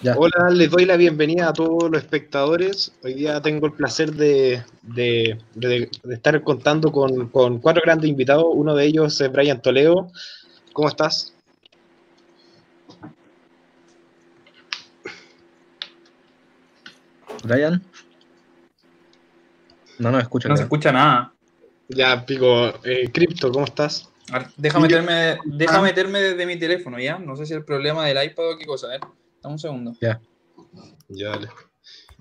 Hola, les doy la bienvenida a todos los espectadores. Hoy día tengo el placer de, estar contando con, cuatro grandes invitados. Uno de ellos es Brian Toledo. ¿Cómo estás? Brian. No nos escucha. No se escucha nada. Ya, pico. Eh, Crypto, ¿cómo estás? Deja meterme, deja meterme desde mi teléfono, ¿ya? No sé si el problema del iPad o qué cosa, ¿eh? Dame un segundo. Ya. Ya, dale.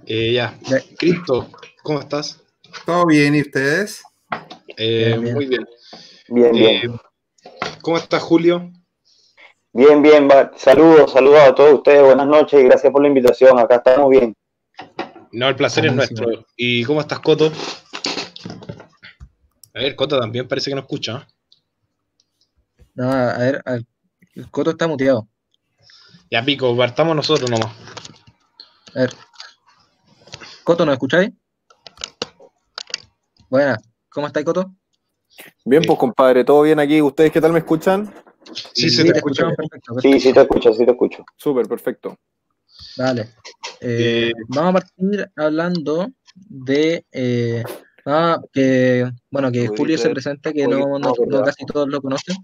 Eh, ya. Cristo, ¿cómo estás? Todo bien, ¿y ustedes? Eh, muy bien. Bien, bien. Eh, ¿Cómo estás, Julio? Bien, bien. Saludos, saludos a todos ustedes. Buenas noches y gracias por la invitación. Acá estamos bien. No, el placer es nuestro. ¿Y cómo estás, Coto? A ver, Coto también parece que no escucha. No, a ver, el Coto está muteado. Ya, Pico, partamos nosotros nomás. A ver. Coto, ¿nos escucháis? Buena. ¿Cómo estáis, Coto? Bien, pues compadre, todo bien aquí. ¿Ustedes qué tal me escuchan? Sí, sí, te, escucho. Sí, sí te escucho, sí te escucho. Súper, perfecto. Dale. Eh, eh, vamos a partir hablando de eh, que bueno que Julio se presenta, que no, no, no casi todos lo conocen.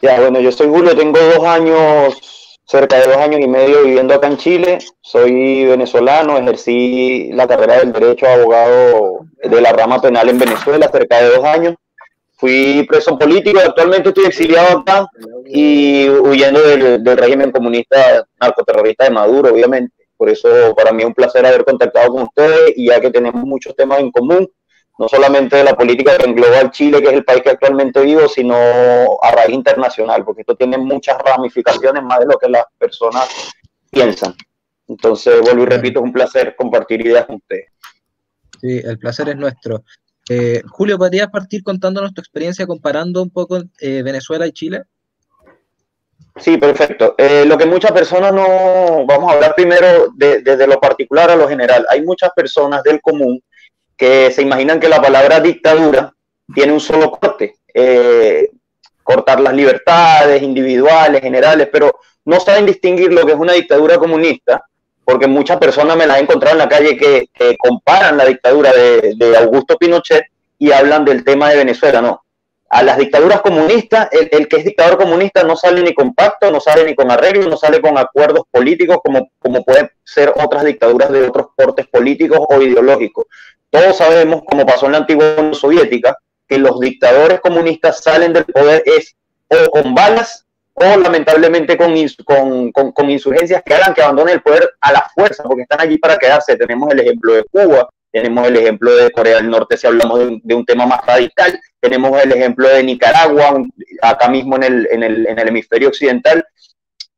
Ya, bueno, yo soy Julio, tengo dos años, cerca de dos años y medio viviendo acá en Chile. Soy venezolano, ejercí la carrera del derecho a abogado de la rama penal en Venezuela cerca de dos años. Fui preso político, actualmente estoy exiliado acá y huyendo del, del régimen comunista narcoterrorista de Maduro, obviamente. Por eso para mí es un placer haber contactado con ustedes y ya que tenemos muchos temas en común, no solamente de la política que engloba al Chile, que es el país que actualmente vivo, sino a raíz internacional, porque esto tiene muchas ramificaciones más de lo que las personas piensan. Entonces, vuelvo y repito, es un placer compartir ideas con ustedes. Sí, el placer es nuestro. Eh, Julio, ¿podrías partir contándonos tu experiencia comparando un poco eh, Venezuela y Chile? Sí, perfecto. Eh, lo que muchas personas no, vamos a hablar primero desde lo particular a lo general. Hay muchas personas del común que se imaginan que la palabra dictadura tiene un solo corte, eh, cortar las libertades individuales, generales, pero no saben distinguir lo que es una dictadura comunista, porque muchas personas me las he encontrado en la calle que, comparan la dictadura de, Augusto Pinochet y hablan del tema de Venezuela, no. A las dictaduras comunistas, el, que es dictador comunista no sale ni con pacto, no sale ni con arreglos, no sale con acuerdos políticos como, como pueden ser otras dictaduras de otros portes políticos o ideológicos. Todos sabemos, como pasó en la antigua Unión Soviética, que los dictadores comunistas salen del poder es o con balas o lamentablemente con, con, con, insurgencias que hagan que abandonen el poder a la fuerza, porque están allí para quedarse. Tenemos el ejemplo de Cuba, tenemos el ejemplo de Corea del Norte si hablamos de un, tema más radical, tenemos el ejemplo de Nicaragua, acá mismo en el, en, el, en el hemisferio occidental,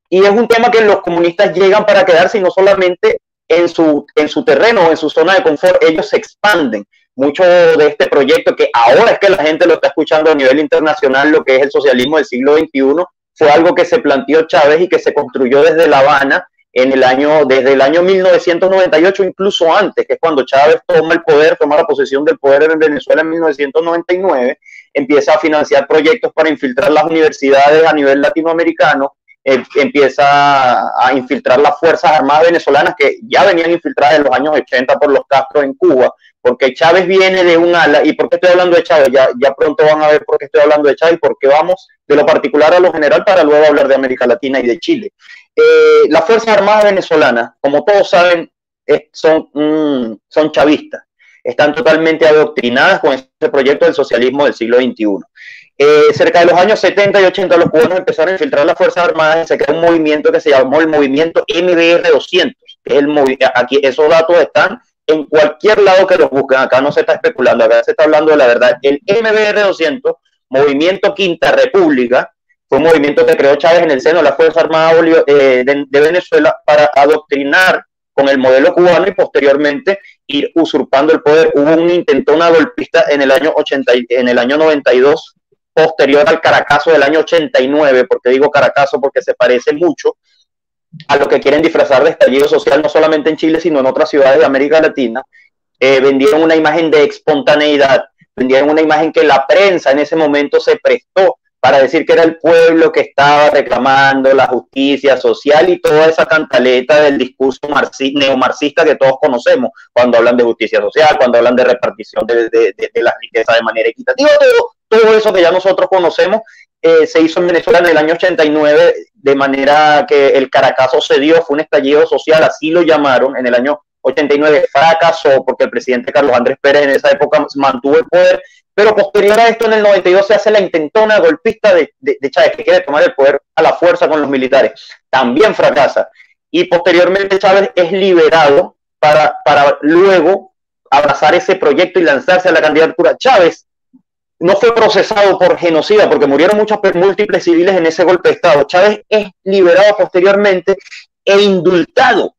y es un tema que los comunistas llegan para quedarse y no solamente en su, en su terreno en su zona de confort, ellos se expanden. Mucho de este proyecto, que ahora es que la gente lo está escuchando a nivel internacional, lo que es el socialismo del siglo XXI, fue algo que se planteó Chávez y que se construyó desde La Habana en el año, desde el año 1998, incluso antes, que es cuando Chávez toma el poder, toma la posesión del poder en Venezuela en 1999, empieza a financiar proyectos para infiltrar las universidades a nivel latinoamericano, eh, empieza a infiltrar las Fuerzas Armadas venezolanas que ya venían infiltradas en los años 80 por los Castro en Cuba, porque Chávez viene de un ala, y por qué estoy hablando de Chávez, ya, ya pronto van a ver por qué estoy hablando de Chávez, porque vamos de lo particular a lo general para luego hablar de América Latina y de Chile. Eh, las Fuerzas Armadas venezolanas, como todos saben, son, mm, son chavistas, están totalmente adoctrinadas con ese proyecto del socialismo del siglo XXI. Eh, cerca de los años 70 y 80 los cubanos empezaron a infiltrar las Fuerzas Armadas y se creó un movimiento que se llamó el movimiento MBR 200. Que es el aquí esos datos están en cualquier lado que los busquen. Acá no se está especulando, acá se está hablando de la verdad. El MBR 200, Movimiento Quinta República, fue un movimiento que creó Chávez en el seno de las Fuerzas Armadas eh, de, Venezuela para adoctrinar con el modelo cubano y posteriormente ir usurpando el poder. Hubo un intento, una golpista en el año 80, en el año 92 posterior al Caracazo del año 89, porque digo Caracazo porque se parece mucho a lo que quieren disfrazar de estallido social, no solamente en Chile, sino en otras ciudades de América Latina, eh, vendieron una imagen de espontaneidad, vendieron una imagen que la prensa en ese momento se prestó para decir que era el pueblo que estaba reclamando la justicia social y toda esa cantaleta del discurso neomarxista que todos conocemos cuando hablan de justicia social, cuando hablan de repartición de, de, de, la riqueza de manera equitativa, todo, todo eso que ya nosotros conocemos eh, se hizo en Venezuela en el año 89 de manera que el Caracazo se dio, fue un estallido social, así lo llamaron, en el año 89 fracasó porque el presidente Carlos Andrés Pérez en esa época mantuvo el poder pero posterior a esto, en el 92 se hace la intentona golpista de, Chávez, que quiere tomar el poder a la fuerza con los militares. También fracasa. Y posteriormente Chávez es liberado para, para luego abrazar ese proyecto y lanzarse a la candidatura. Chávez no fue procesado por genocida porque murieron muchos múltiples civiles en ese golpe de Estado. Chávez es liberado posteriormente e indultado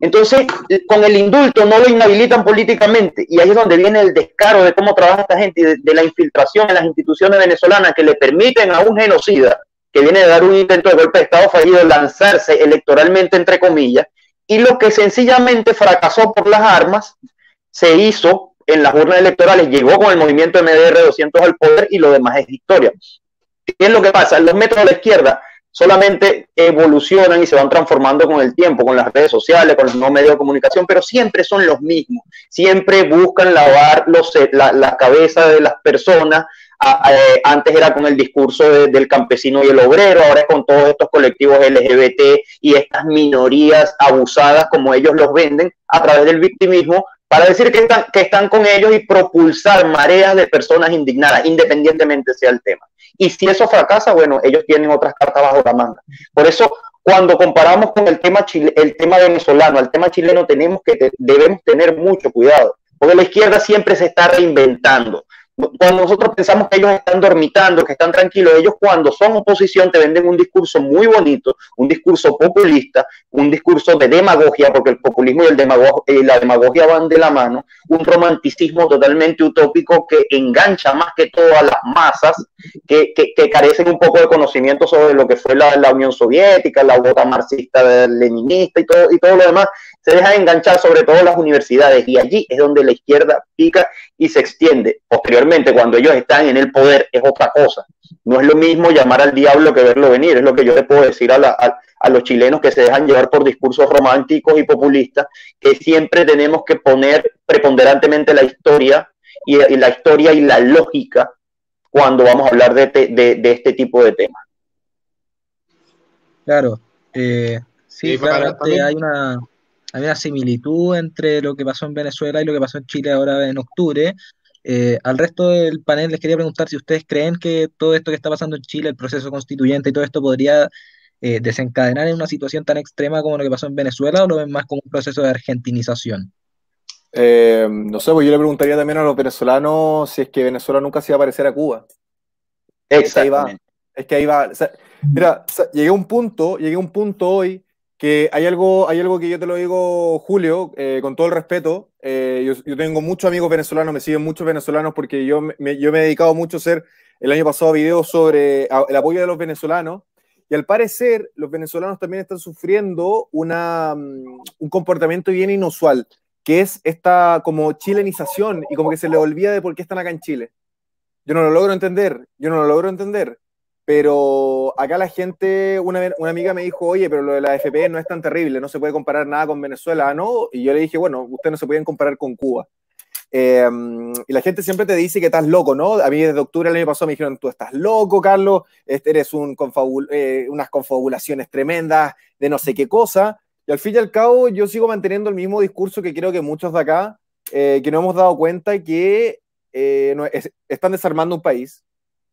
entonces, con el indulto no lo inhabilitan políticamente y ahí es donde viene el descaro de cómo trabaja esta gente y de, la infiltración en las instituciones venezolanas que le permiten a un genocida que viene de dar un intento de golpe de Estado fallido lanzarse electoralmente, entre comillas, y lo que sencillamente fracasó por las armas se hizo en las urnas electorales, llegó con el movimiento MDR 200 al poder y lo demás es historia. ¿Qué es lo que pasa? Los métodos de la izquierda solamente evolucionan y se van transformando con el tiempo, con las redes sociales, con los nuevos medios de comunicación, pero siempre son los mismos. Siempre buscan lavar los, la, la cabeza de las personas. Eh, antes era con el discurso del campesino y el obrero, ahora es con todos estos colectivos LGBT y estas minorías abusadas como ellos los venden a través del victimismo para decir que están, que están con ellos y propulsar mareas de personas indignadas, independientemente sea el tema. Y si eso fracasa, bueno, ellos tienen otras cartas bajo la manga. Por eso, cuando comparamos con el tema, chile, el tema venezolano al tema chileno, tenemos que, debemos tener mucho cuidado, porque la izquierda siempre se está reinventando. Cuando nosotros pensamos que ellos están dormitando, que están tranquilos, ellos cuando son oposición te venden un discurso muy bonito, un discurso populista, un discurso de demagogia, porque el populismo y, el y la demagogia van de la mano, un romanticismo totalmente utópico que engancha más que todo a las masas que, que, carecen un poco de conocimiento sobre lo que fue la, la Unión Soviética, la bota marxista, leninista y todo, y todo lo demás, se deja enganchar sobre todo las universidades y allí es donde la izquierda pica y se extiende. Posteriormente, cuando ellos están en el poder, es otra cosa. No es lo mismo llamar al diablo que verlo venir, es lo que yo le puedo decir a, a, los chilenos que se dejan llevar por discursos románticos y populistas, que siempre tenemos que poner preponderantemente la historia y, la historia y la lógica cuando vamos a hablar de, de, este tipo de temas. Claro, eh, sí, hay una, hay una similitud entre lo que pasó en Venezuela y lo que pasó en Chile ahora en octubre. Eh, al resto del panel les quería preguntar si ustedes creen que todo esto que está pasando en Chile, el proceso constituyente y todo esto podría eh, desencadenar en una situación tan extrema como lo que pasó en Venezuela o lo ven más como un proceso de argentinización. Eh, no sé, pues yo le preguntaría también a los venezolanos si es que Venezuela nunca se iba a parecer a Cuba. Exactamente. Es que ahí va. mira, llegué a un punto, llegué a un punto hoy que hay algo, hay algo que yo te lo digo, Julio, eh, con todo el respeto. Eh, yo, tengo muchos amigos venezolanos, me siguen muchos venezolanos porque yo me, yo me he dedicado mucho a hacer el año pasado videos sobre el apoyo de los venezolanos. Y al parecer, los venezolanos también están sufriendo una, mm, un comportamiento bien inusual, que es esta como chilenización y como que se le olvida de por qué están acá en Chile. Yo no lo logro entender, yo no lo logro entender pero acá la gente, una, una, amiga me dijo, oye, pero lo de la FP no es tan terrible, no se puede comparar nada con Venezuela, ¿no? Y yo le dije, bueno, ustedes no se pueden comparar con Cuba. Em, y la gente siempre te dice que estás loco, ¿no? A mí desde octubre del año pasado me dijeron, tú estás loco, Carlos, este eres un confabul eh, unas confabulaciones tremendas de no sé qué cosa. Y al fin y al cabo yo sigo manteniendo el mismo discurso que creo que muchos de acá, eh, que no hemos dado cuenta que eh, no, están desarmando un país.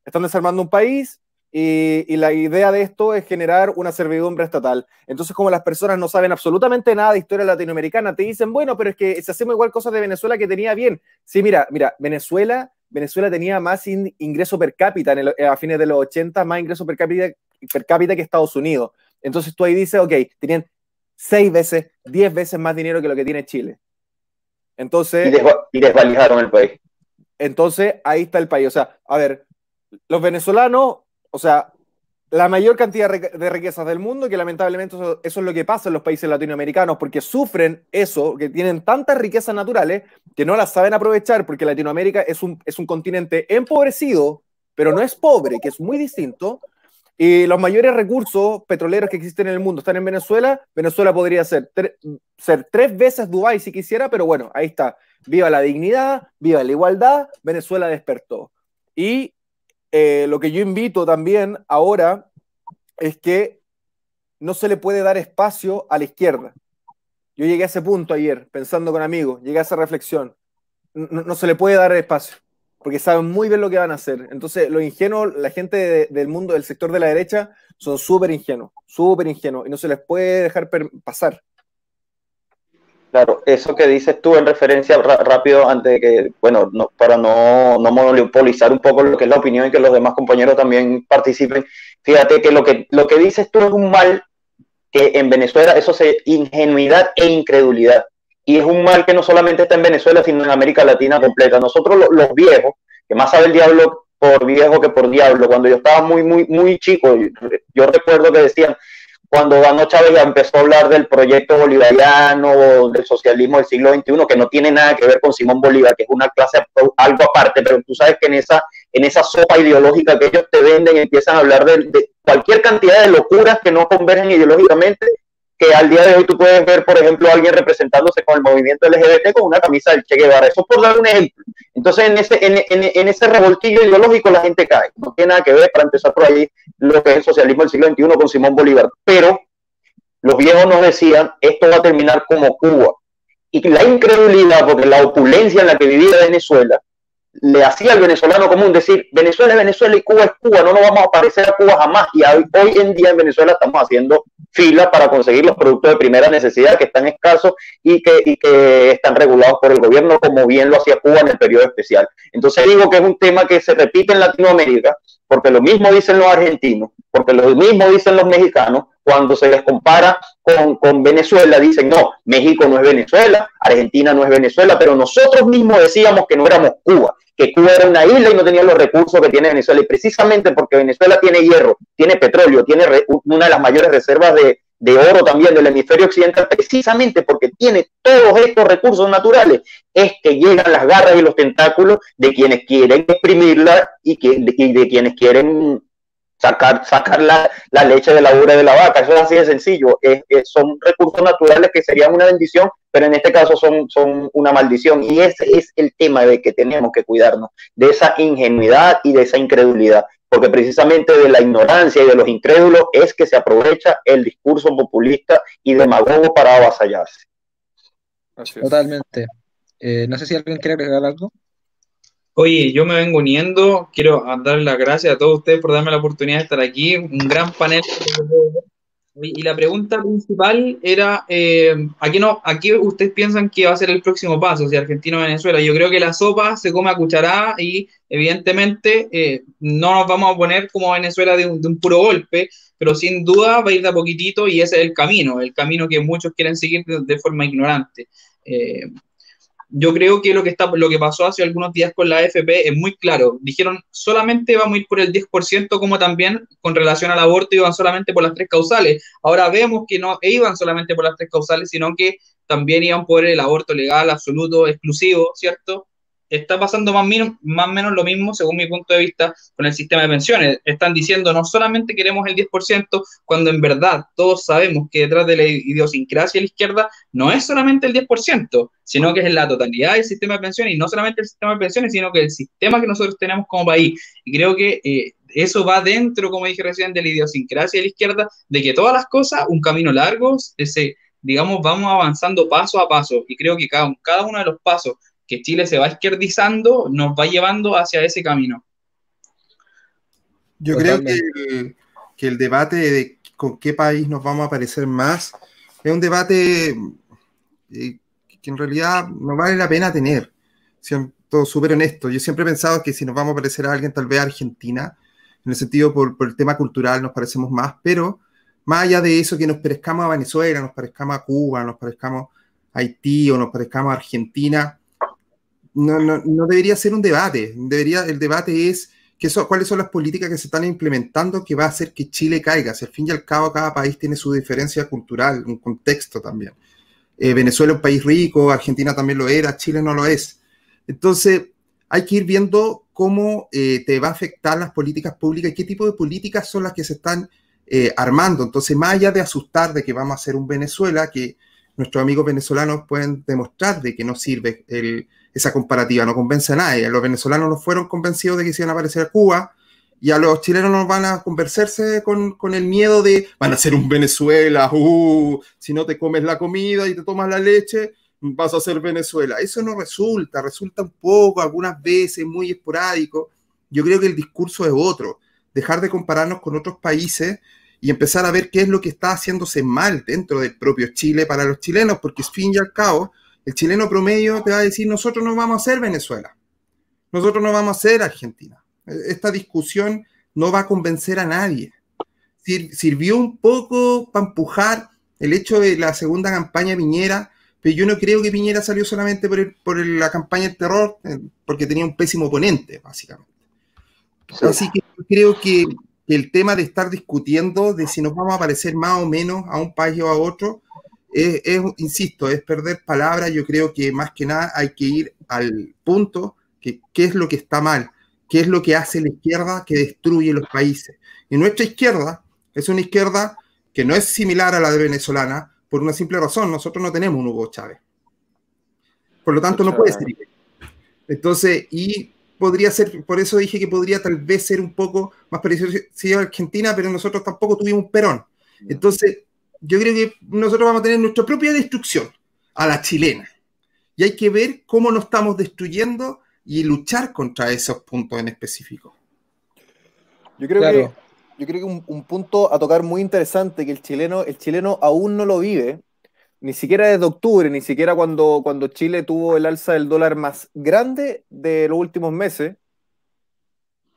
Están desarmando un país y, la idea de esto es generar una servidumbre estatal. Entonces, como las personas no saben absolutamente nada de historia latinoamericana, te dicen, bueno, pero es que se hacemos igual cosas de Venezuela que tenía bien. Sí, mira, mira, Venezuela, Venezuela tenía más ingreso per cápita en a fines de los 80, más ingreso per cápita, per cápita que Estados Unidos. Entonces tú ahí dices, ok, tenían seis veces, diez veces más dinero que lo que tiene Chile. Entonces... Y, desvalijaron el país. Entonces, ahí está el país. O sea, a ver, los venezolanos o sea, la mayor cantidad de riquezas del mundo, que lamentablemente eso, es lo que pasa en los países latinoamericanos, porque sufren eso, que tienen tantas riquezas naturales que no las saben aprovechar, porque Latinoamérica es un, es un continente empobrecido, pero no es pobre, que es muy distinto. Y los mayores recursos petroleros que existen en el mundo están en Venezuela. Venezuela podría ser, ser tres veces Dubái si quisiera, pero bueno, ahí está. Viva la dignidad, viva la igualdad, Venezuela despertó. Y eh, lo que yo invito también ahora es que no se le puede dar espacio a la izquierda. Yo llegué a ese punto ayer, pensando con amigos, llegué a esa reflexión. No, se le puede dar espacio, porque saben muy bien lo que van a hacer. Entonces, los ingenuos, la gente del mundo, del sector de la derecha, son súper ingenuos, súper ingenuos, y no se les puede dejar pasar. Claro, eso que dices tú en referencia rápido antes de que, bueno, para no, no, monopolizar un poco lo que es la opinión y que los demás compañeros también participen, fíjate que lo que, lo que dices tú es un mal que en Venezuela eso es ingenuidad e incredulidad. Y es un mal que no solamente está en Venezuela, sino en América Latina completa. Nosotros los viejos, que más sabe el diablo por viejo que por diablo, cuando yo estaba muy, muy, muy chico, yo recuerdo que decían, cuando ganó Chávez empezó a hablar del proyecto bolivariano, del socialismo del siglo XXI, que no tiene nada que ver con Simón Bolívar, que es una clase algo aparte, pero tú sabes que en esa, en esa sopa ideológica que ellos te venden empiezan a hablar de cualquier cantidad de locuras que no convergen ideológicamente que al día de hoy tú puedes ver, por ejemplo, a alguien representándose con el movimiento LGBT con una camisa del Che Guevara. Eso por dar un ejemplo. Entonces, en ese, en, en, ese revoltillo ideológico la gente cae. No tiene nada que ver, para empezar por ahí, lo que es el socialismo del siglo XXI con Simón Bolívar. Pero los viejos nos decían, esto va a terminar como Cuba. Y la incredulidad, porque la opulencia en la que vivía Venezuela, le hacía al venezolano común decir, Venezuela es Venezuela y Cuba es Cuba, no nos vamos a parecer a Cuba jamás. Y hoy, hoy en día en Venezuela estamos haciendo fila para conseguir los productos de primera necesidad que están escasos y que, y que están regulados por el gobierno, como bien lo hacía Cuba en el periodo especial. Entonces digo que es un tema que se repite en Latinoamérica, porque lo mismo dicen los argentinos, porque lo mismo dicen los mexicanos, cuando se les compara con, con, Venezuela, dicen, no, México no es Venezuela, Argentina no es Venezuela, pero nosotros mismos decíamos que no éramos Cuba que Cuba era una isla y no tenía los recursos que tiene Venezuela. Y precisamente porque Venezuela tiene hierro, tiene petróleo, tiene una de las mayores reservas de, oro también del hemisferio occidental, precisamente porque tiene todos estos recursos naturales, es que llegan las garras y los tentáculos de quienes quieren exprimirla y, que, y de quienes quieren sacar, sacar la, la, leche de la ura de la vaca. Eso es así de sencillo. son recursos naturales que serían una bendición, pero en este caso son, son una maldición. Y ese es el tema de que tenemos que cuidarnos, de esa ingenuidad y de esa incredulidad. Porque precisamente de la ignorancia y de los incrédulos es que se aprovecha el discurso populista y demagogo para avasallarse. Totalmente. Eh, no sé si alguien quiere agregar algo. Oye, yo me vengo uniendo, quiero dar las gracias a todos ustedes por darme la oportunidad de estar aquí, un gran panel. Y la pregunta principal era, eh, ¿a, qué no, ¿a qué ustedes piensan que va a ser el próximo paso, si Argentina o Venezuela? Yo creo que la sopa se come a cucharada y evidentemente eh, no nos vamos a poner como Venezuela de un, puro golpe, pero sin duda va a ir de a poquitito y ese es el camino, el camino que muchos quieren seguir de, forma ignorante. Eh, yo creo que lo que, está, lo que pasó hace algunos días con la AFP es muy claro. Dijeron solamente vamos a ir por el 10%, como también con relación al aborto iban solamente por las tres causales. Ahora vemos que no iban solamente por las tres causales, sino que también iban por el aborto legal, absoluto, exclusivo, ¿cierto? Está pasando más o menos, lo mismo, según mi punto de vista, con el sistema de pensiones. Están diciendo no solamente queremos el 10%, cuando en verdad todos sabemos que detrás de la idiosincrasia de la izquierda no es solamente el 10%, sino que es la totalidad del sistema de pensiones, y no solamente el sistema de pensiones, sino que el sistema que nosotros tenemos como país. Y creo que eh, eso va dentro, como dije recién, de la idiosincrasia de la izquierda, de que todas las cosas, un camino largo, ese digamos, vamos avanzando paso a paso. Y creo que cada uno de los pasos que Chile se va izquierdizando nos va llevando hacia ese camino. Yo creo que el, debate de con qué país nos vamos a parecer más es un debate eh, que en realidad no vale la pena tener, siendo súper honesto. Yo siempre he pensado que si nos vamos a parecer a alguien, tal vez a Argentina, en el sentido por, por el tema cultural nos parecemos más, pero más allá de eso, que nos parezcamos a Venezuela, nos parezcamos a Cuba, nos parezcamos a Haití o nos parezcamos a Argentina, no, no, no, debería ser un debate. Debería, el debate es que cuáles son las políticas que se están implementando que va a hacer que Chile caiga. Si al fin y al cabo cada país tiene su diferencia cultural, un contexto también. Eh, Venezuela es un país rico, Argentina también lo era, Chile no lo es. Entonces, hay que ir viendo cómo eh, te va a afectar las políticas públicas y qué tipo de políticas son las que se están eh, armando. Entonces, más allá de asustar de que vamos a hacer un Venezuela, que nuestros amigos venezolanos pueden demostrar de que no sirve esa comparativa, no convence a nadie. Los venezolanos no fueron convencidos de que se iban a aparecer a Cuba, y a los chilenos nos van a convencerse con, con, el miedo de van a ser un Venezuela, uh, si no te comes la comida y te tomas la leche, vas a ser Venezuela. Eso no resulta, resulta un poco, algunas veces, muy esporádico. Yo creo que el discurso es otro, dejar de compararnos con otros países y empezar a ver qué es lo que está haciéndose mal dentro del propio Chile para los chilenos, porque al fin y al cabo, el chileno promedio te va a decir, nosotros no vamos a ser Venezuela, nosotros no vamos a ser Argentina esta discusión no va a convencer a nadie. sirvió un poco para empujar el hecho de la segunda campaña Piñera, pero yo no creo que Piñera salió solamente por, la campaña del terror, eh, porque tenía un pésimo oponente, básicamente. Así que yo creo que el tema de estar discutiendo de si nos vamos a parecer más o menos a un país o a otro, es, insisto, es perder palabras. Yo creo que más que nada hay que ir al punto que qué es lo que está mal qué es lo que hace la izquierda que destruye los países. Y nuestra izquierda es una izquierda que no es similar a la de venezolana por una simple razón, nosotros no tenemos un Hugo Chávez. Por lo tanto, no puede ser. Entonces, y podría ser, por eso dije que podría tal vez ser un poco más parecido a Argentina, pero nosotros tampoco tuvimos un Perón. Entonces, yo creo que nosotros vamos a tener nuestra propia destrucción a la chilena. Y hay que ver cómo nos estamos destruyendo y luchar contra esos puntos en específico. Yo creo que, yo creo que un, punto a tocar muy interesante que el chileno, el chileno aún no lo vive, ni siquiera desde octubre, ni siquiera cuando, cuando Chile tuvo el alza del dólar más grande de los últimos meses,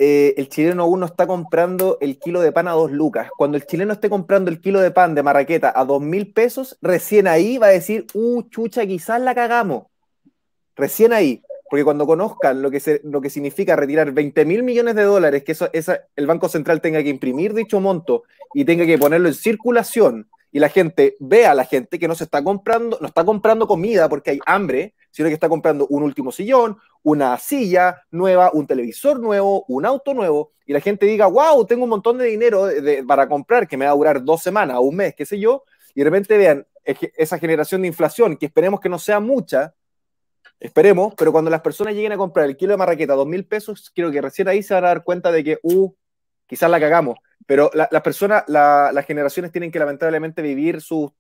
eh, el chileno aún no está comprando el kilo de pan a dos lucas. Cuando el chileno esté comprando el kilo de pan de marraqueta a dos mil pesos, recién ahí va a decir, uh, chucha, quizás la cagamos. Recién ahí. Porque cuando conozcan lo que, lo que significa retirar 20 mil millones de dólares, que eso, esa, el Banco Central tenga que imprimir dicho monto y tenga que ponerlo en circulación, y la gente vea a la gente que no se está comprando, no está comprando comida porque hay hambre, sino que está comprando un último sillón, una silla nueva, un televisor nuevo, un auto nuevo, y la gente diga, wow, tengo un montón de dinero para comprar que me va a durar dos semanas, un mes, qué sé yo, y de repente vean esa generación de inflación, que esperemos que no sea mucha, Esperemos, pero cuando las personas lleguen a comprar el kilo de marraqueta a dos mil pesos, creo que recién ahí se van a dar cuenta de que, uh, quizás la cagamos. Pero las personas, las generaciones tienen que lamentablemente vivir sus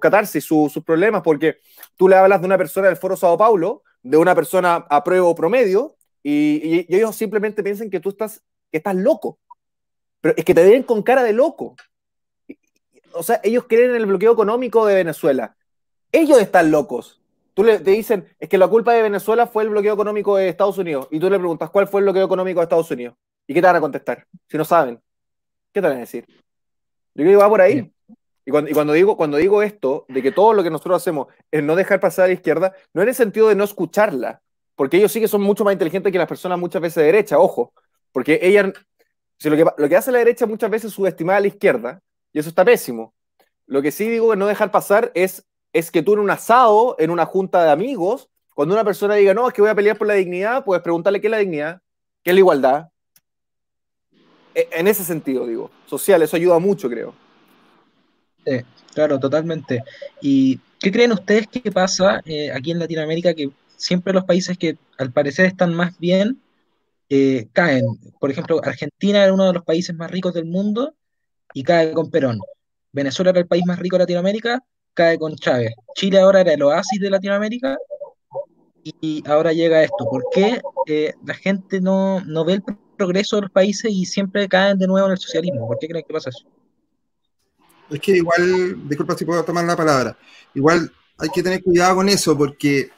catarsis, sus problemas, porque tú le hablas de una persona del Foro Sao Paulo, de una persona a prueba o promedio, y, ellos simplemente piensan que tú estás, que estás loco. Pero es que te ven con cara de loco. O sea, ellos creen en el bloqueo económico de Venezuela. Ellos están locos. Tú le, te dicen, es que la culpa de Venezuela fue el bloqueo económico de Estados Unidos. Y tú le preguntas, ¿cuál fue el bloqueo económico de Estados Unidos? ¿Y qué te van a contestar? Si no saben. ¿Qué te van a decir? Yo creo que va por ahí. Y cuando, y cuando, digo, cuando digo esto, de que todo lo que nosotros hacemos es no dejar pasar a la izquierda, no en el sentido de no escucharla, porque ellos sí que son mucho más inteligentes que las personas muchas veces de derecha, ojo, porque ella, si lo, que, lo que hace la derecha muchas veces es subestimar a la izquierda, y eso está pésimo. Lo que sí digo que no dejar pasar es es que tú en un asado, en una junta de amigos, cuando una persona diga, no, es que voy a pelear por la dignidad, puedes preguntarle qué es la dignidad, qué es la igualdad. E, en ese sentido, digo, social, eso ayuda mucho, creo. Sí, claro, totalmente. ¿Y qué creen ustedes que pasa eh, aquí en Latinoamérica que siempre los países que al parecer están más bien eh, caen? Por ejemplo, Argentina era uno de los países más ricos del mundo y cae con Perón. Venezuela era el país más rico de Latinoamérica cae con Chávez. Chile ahora era el oasis de Latinoamérica y ahora llega esto. ¿Por qué eh, la gente no, ve el progreso de los países y siempre caen de nuevo en el socialismo? ¿Por qué creen que pasa eso? Es que igual, disculpa si puedo tomar la palabra, igual hay que tener cuidado con eso porque,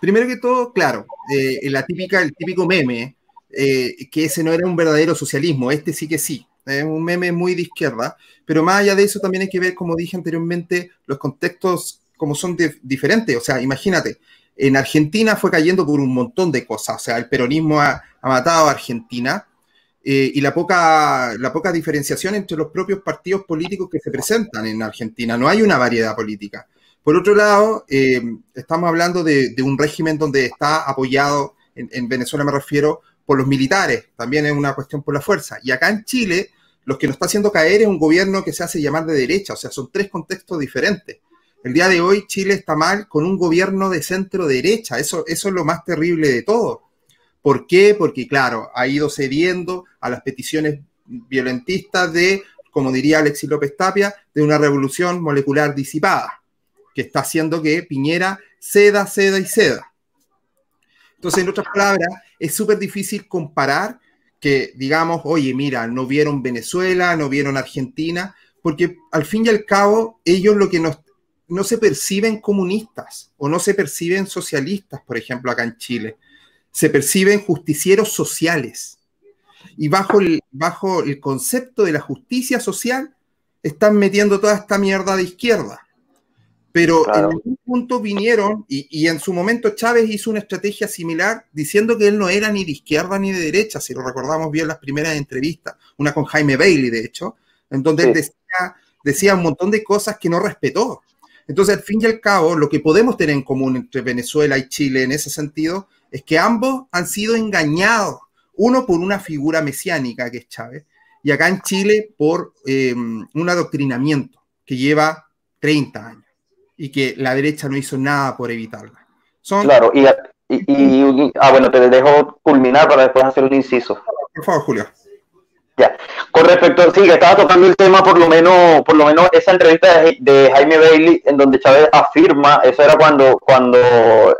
primero que todo, claro, eh, la típica, el típico meme, eh, que ese no era un verdadero socialismo, este sí que sí, es un meme muy de izquierda, pero más allá de eso también hay que ver, como dije anteriormente, los contextos como son diferentes. O sea, imagínate, en Argentina fue cayendo por un montón de cosas, o sea, el peronismo ha, matado a Argentina eh, y la poca, la poca diferenciación entre los propios partidos políticos que se presentan en Argentina. No hay una variedad política. Por otro lado, eh, estamos hablando de, de, un régimen donde está apoyado en, Venezuela me refiero por los militares, también es una cuestión por la fuerza. Y acá en Chile, lo que nos está haciendo caer es un gobierno que se hace llamar de derecha, o sea, son tres contextos diferentes. El día de hoy Chile está mal con un gobierno de centro derecha, eso, eso es lo más terrible de todo. ¿Por qué? Porque, claro, ha ido cediendo a las peticiones violentistas de, como diría Alexis López Tapia, de una revolución molecular disipada, que está haciendo que Piñera ceda, ceda y ceda. Entonces, en otras palabras, es súper difícil comparar que digamos, oye, mira, no vieron Venezuela, no vieron Argentina, porque al fin y al cabo ellos lo que nos, no se perciben comunistas o no se perciben socialistas, por ejemplo, acá en Chile. Se perciben justicieros sociales. Y bajo el, bajo el concepto de la justicia social, están metiendo toda esta mierda de izquierda. Pero en algún punto vinieron, y, en su momento Chávez hizo una estrategia similar diciendo que él no era ni de izquierda ni de derecha, si lo recordamos bien las primeras entrevistas, una con Jaime Bailey, de hecho, en donde él decía, decía un montón de cosas que no respetó. Entonces, al fin y al cabo, lo que podemos tener en común entre Venezuela y Chile en ese sentido es que ambos han sido engañados, uno por una figura mesiánica que es Chávez, y acá en Chile por eh, un adoctrinamiento que lleva 30 años y que la derecha no hizo nada por evitarla. Claro, y, y, ah, bueno, te dejo culminar para después hacer un inciso. Por favor, Julio. Ya. Con respecto, sí, que estaba tocando el tema, por lo menos, por lo menos esa entrevista de, Jaime Bailey, en donde Chávez afirma, eso era cuando, cuando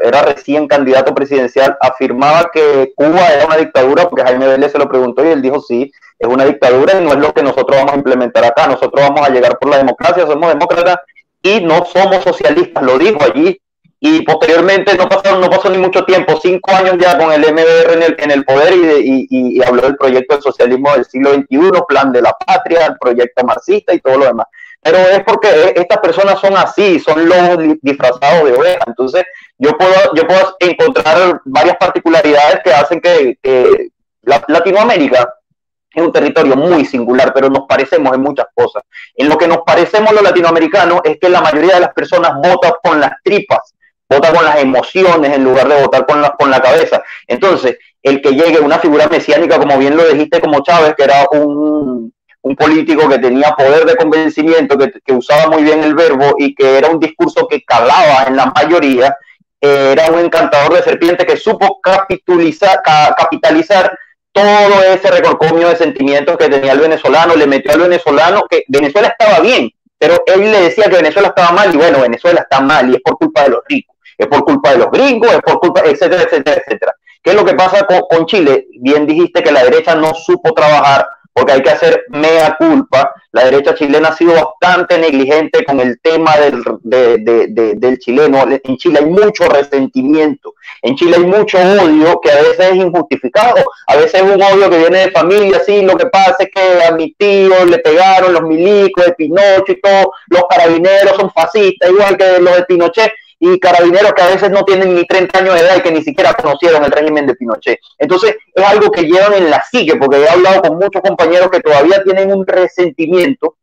era recién candidato presidencial, afirmaba que Cuba era una dictadura, porque Jaime Bailey se lo preguntó y él dijo sí, es una dictadura y no es lo que nosotros vamos a implementar acá, nosotros vamos a llegar por la democracia, somos demócratas y no somos socialistas, lo dijo allí. Y posteriormente no pasó, no pasó ni mucho tiempo, cinco años ya con el MBR en el, en el poder y, y, habló del proyecto del socialismo del siglo XXI, plan de la patria, el proyecto marxista y todo lo demás. Pero es porque e, estas personas son así, son lobos disfrazados de oveja. Entonces, yo puedo, yo puedo encontrar varias particularidades que hacen que, que Latinoamérica es un territorio muy singular, pero nos parecemos en muchas cosas. En lo que nos parecemos los latinoamericanos es que la mayoría de las personas votan con las tripas, vota con las emociones en lugar de votar con la, con la cabeza. Entonces, el que llegue una figura mesiánica, como bien lo dijiste, como Chávez, que era un, político que tenía poder de convencimiento, que, que, usaba muy bien el verbo y que era un discurso que calaba en la mayoría, era un encantador de serpiente que supo capitalizar, capitalizar todo ese recorcomio de sentimientos que tenía el venezolano, le metió al venezolano que Venezuela estaba bien, pero él le decía que Venezuela estaba mal y bueno, Venezuela está mal y es por culpa de los ricos, es por culpa de los gringos, es por culpa, etcétera, etcétera, etcétera. ¿Qué es lo que pasa con, Chile? Bien dijiste que la derecha no supo trabajar porque hay que hacer mea culpa. La derecha chilena ha sido bastante negligente con el tema del, del chileno. En Chile hay mucho resentimiento, en Chile hay mucho odio que a veces es injustificado, a veces es un odio que viene de familia, sí, lo que pasa es que a mi tío le pegaron los milicos de Pinocho y todos los carabineros son fascistas, igual que los de Pinochet y carabineros que a veces no tienen ni 30 años de edad y que ni siquiera conocieron el régimen de Pinochet. Entonces es algo que llevan en la psique, porque he hablado con muchos compañeros que todavía tienen un resentimiento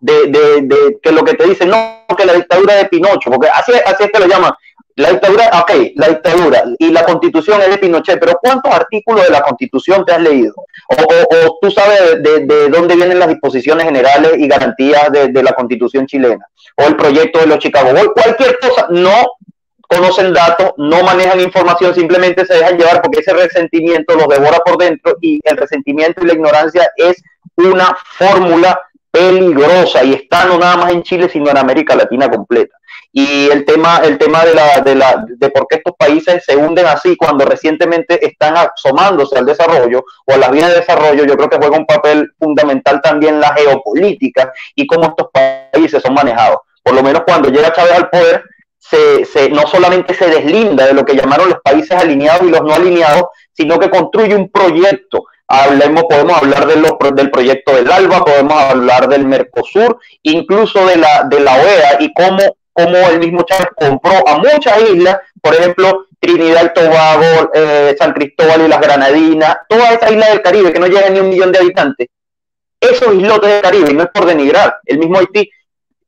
de, de, que lo que te dicen, no, que la dictadura de Pinocho, porque así, así es que lo llaman, la dictadura, ok, la dictadura y la constitución es de Pinochet, pero ¿cuántos artículos de la constitución te has leído? O, tú sabes de, dónde vienen las disposiciones generales y garantías de, la constitución chilena, o el proyecto de los Chicago Boys, cualquier cosa, no conocen datos, no manejan información, simplemente se dejan llevar porque ese resentimiento los devora por dentro y el resentimiento y la ignorancia es una fórmula peligrosa y está no nada más en Chile, sino en América Latina completa. Y el tema, el tema de, la, de, la, de por qué estos países se hunden así cuando recientemente están asomándose al desarrollo o a las vías de desarrollo, yo creo que juega un papel fundamental también la geopolítica y cómo estos países son manejados. Por lo menos cuando llega Chávez al poder, se, se, no solamente se deslinda de lo que llamaron los países alineados y los no alineados, sino que construye un proyecto hablemos, podemos hablar de los, del proyecto del ALBA, podemos hablar del Mercosur, incluso de la, de la OEA y cómo, cómo el mismo Chávez compró a muchas islas, por ejemplo, Trinidad, Tobago, eh, San Cristóbal y las Granadinas, toda esa isla del Caribe que no llega ni un millón de habitantes. Esos islotes del Caribe, y no es por denigrar, el mismo Haití,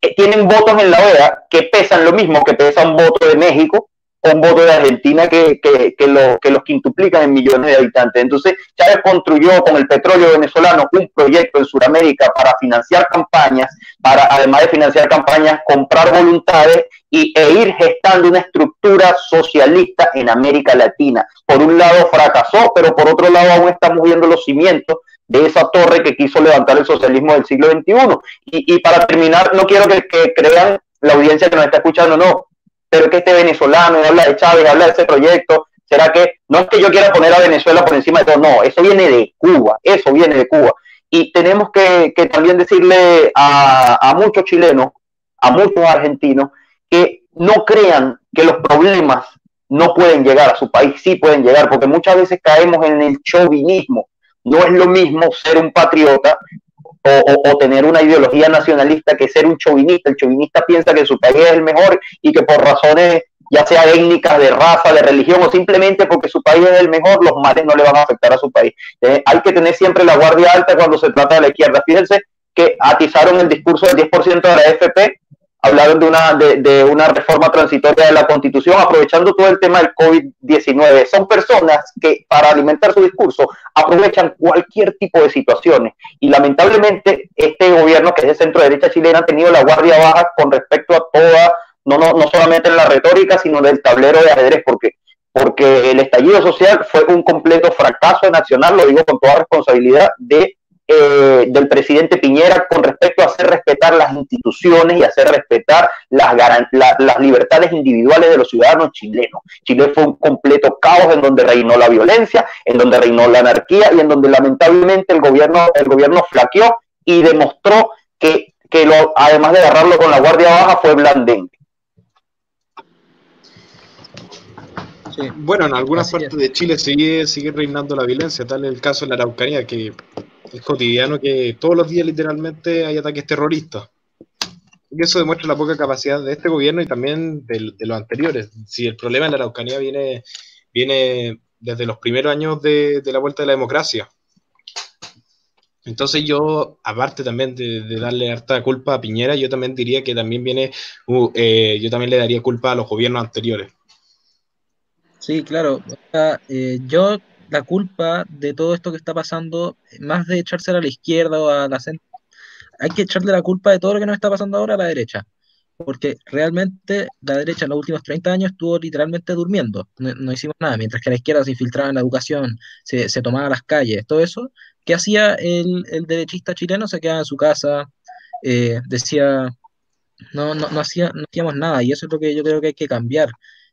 eh, tienen votos en la OEA que pesan lo mismo que pesa un voto de México un voto de Argentina que, que, que, lo, que los quintuplican en millones de habitantes. Entonces, Chávez construyó con el petróleo venezolano un proyecto en Sudamérica para financiar campañas, para además de financiar campañas, comprar voluntades y, e ir gestando una estructura socialista en América Latina. Por un lado fracasó, pero por otro lado aún estamos viendo los cimientos de esa torre que quiso levantar el socialismo del siglo XXI. Y, y para terminar, no quiero que, que crean la audiencia que nos está escuchando, no, pero que este venezolano habla de Chávez, habla de ese proyecto, ¿será que no es que yo quiera poner a Venezuela por encima de todo? No, eso viene de Cuba, eso viene de Cuba. Y tenemos que, también decirle a, a muchos chilenos, a muchos argentinos, que no crean que los problemas no pueden llegar a su país, sí pueden llegar, porque muchas veces caemos en el chauvinismo. No es lo mismo ser un patriota o, tener una ideología nacionalista que ser un chauvinista. El chauvinista piensa que su país es el mejor y que por razones ya sea étnicas, de raza, de religión o simplemente porque su país es el mejor, los males no le van a afectar a su país. Hay que tener siempre la guardia alta cuando se trata de la izquierda. Fíjense que atizaron el discurso del 10% de la FP hablaron de una, de, una reforma transitoria de la Constitución, aprovechando todo el tema del COVID-19. Son personas que para alimentar su discurso aprovechan cualquier tipo de situaciones. Y lamentablemente este gobierno, que es de centro derecha chilena, ha tenido la guardia baja con respecto a toda, no, no, no solamente en la retórica, sino del tablero de ajedrez, porque porque el estallido social fue un completo fracaso nacional, lo digo con toda responsabilidad, de eh, del presidente Piñera con respecto a hacer respetar las instituciones y hacer respetar las, las libertades individuales de los ciudadanos chilenos. Chile fue un completo caos en donde reinó la violencia, en donde reinó la anarquía y en donde lamentablemente el gobierno, el gobierno flaqueó y demostró que, que lo, además de agarrarlo con la guardia baja fue Bueno, en algunas partes de Chile sigue, sigue reinando la violencia, tal es el caso de la Araucanía, que es cotidiano que todos los días literalmente hay ataques terroristas. Y eso demuestra la poca capacidad de este gobierno y también de, los anteriores. Si el problema en la Araucanía viene, viene desde los primeros años de, la vuelta de la democracia. Entonces yo, aparte también de, darle harta culpa a Piñera, yo también diría que también viene, uh, eh, yo también le daría culpa a los gobiernos anteriores. Sí, claro. Eh, yo la culpa de todo esto que está pasando, más de echársela a la izquierda o a la centro, hay que echarle la culpa de todo lo que nos está pasando ahora a la derecha. Porque realmente la derecha en los últimos 30 años estuvo literalmente durmiendo. No, hicimos nada. Mientras que la izquierda se infiltraba en la educación, se, tomaba las calles, todo eso. ¿Qué hacía el, derechista chileno? Se quedaba en su casa, eh, decía, no, no, no, hacía, no hacíamos nada. Y eso es lo que yo creo que hay que cambiar.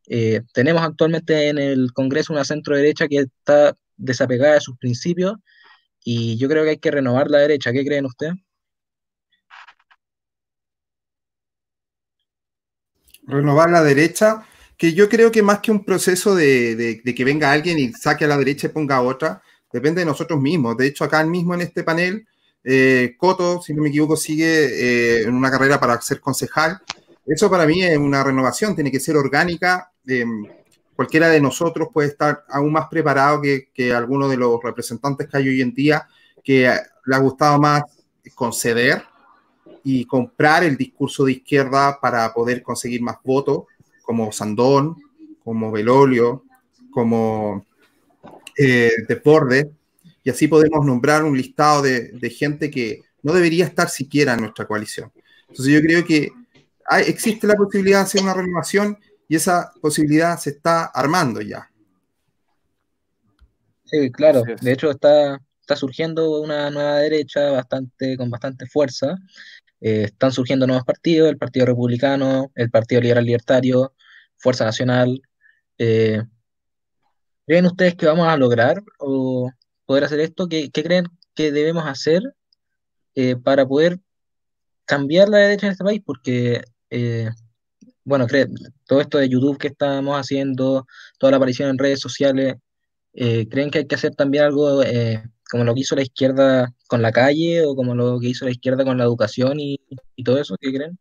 Eh, tenemos actualmente en el Congreso una centro derecha que está desapegada de sus principios y yo creo que hay que renovar la derecha. ¿Qué creen ustedes? Renovar la derecha, que yo creo que más que un proceso de, que venga alguien y saque a la derecha y ponga otra, depende de nosotros mismos. De hecho, acá mismo en este panel, eh, Coto, si no me equivoco, sigue eh, en una carrera para ser concejal. Eso para mí es una renovación, tiene que ser orgánica. Eh, cualquiera de nosotros puede estar aún más preparado que, que alguno de los representantes que hay hoy en día, que le ha gustado más conceder y comprar el discurso de izquierda para poder conseguir más votos, como Sandón, como Belolio, como eh, y así podemos nombrar un listado de, de gente que no debería estar siquiera en nuestra coalición. Entonces yo creo que existe la posibilidad de hacer una renovación y esa posibilidad se está armando ya. Sí, claro. De hecho, está, está surgiendo una nueva derecha bastante, con bastante fuerza. Eh, están surgiendo nuevos partidos, el Partido Republicano, el Partido Liberal Libertario, Fuerza Nacional. Eh, ¿Creen ustedes que vamos a lograr o poder hacer esto? ¿Qué, creen que debemos hacer eh, para poder cambiar la derecha en este país? Porque bueno, todo esto de YouTube que estamos haciendo, toda la aparición en redes sociales, eh, ¿creen que hay que hacer también algo eh, como lo que hizo la izquierda con la calle o como lo que hizo la izquierda con la educación y, todo eso? ¿Qué creen?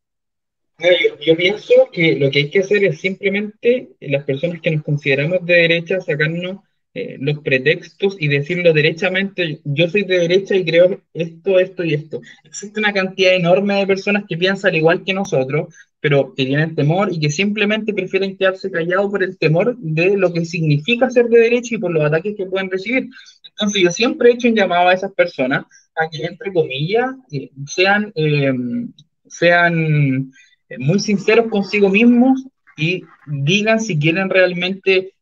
Yo, pienso que lo que hay que hacer es simplemente las personas que nos consideramos de derecha sacarnos eh, los pretextos y decirlo derechamente, yo soy de derecha y creo esto, esto y esto. Existe una cantidad enorme de personas que piensan igual que nosotros, pero que tienen temor y que simplemente prefieren quedarse callados por el temor de lo que significa ser de derecha y por los ataques que pueden recibir. Entonces yo siempre he hecho un llamado a esas personas a que, entre comillas, eh, sean, eh, sean muy sinceros consigo mismos y digan si quieren realmente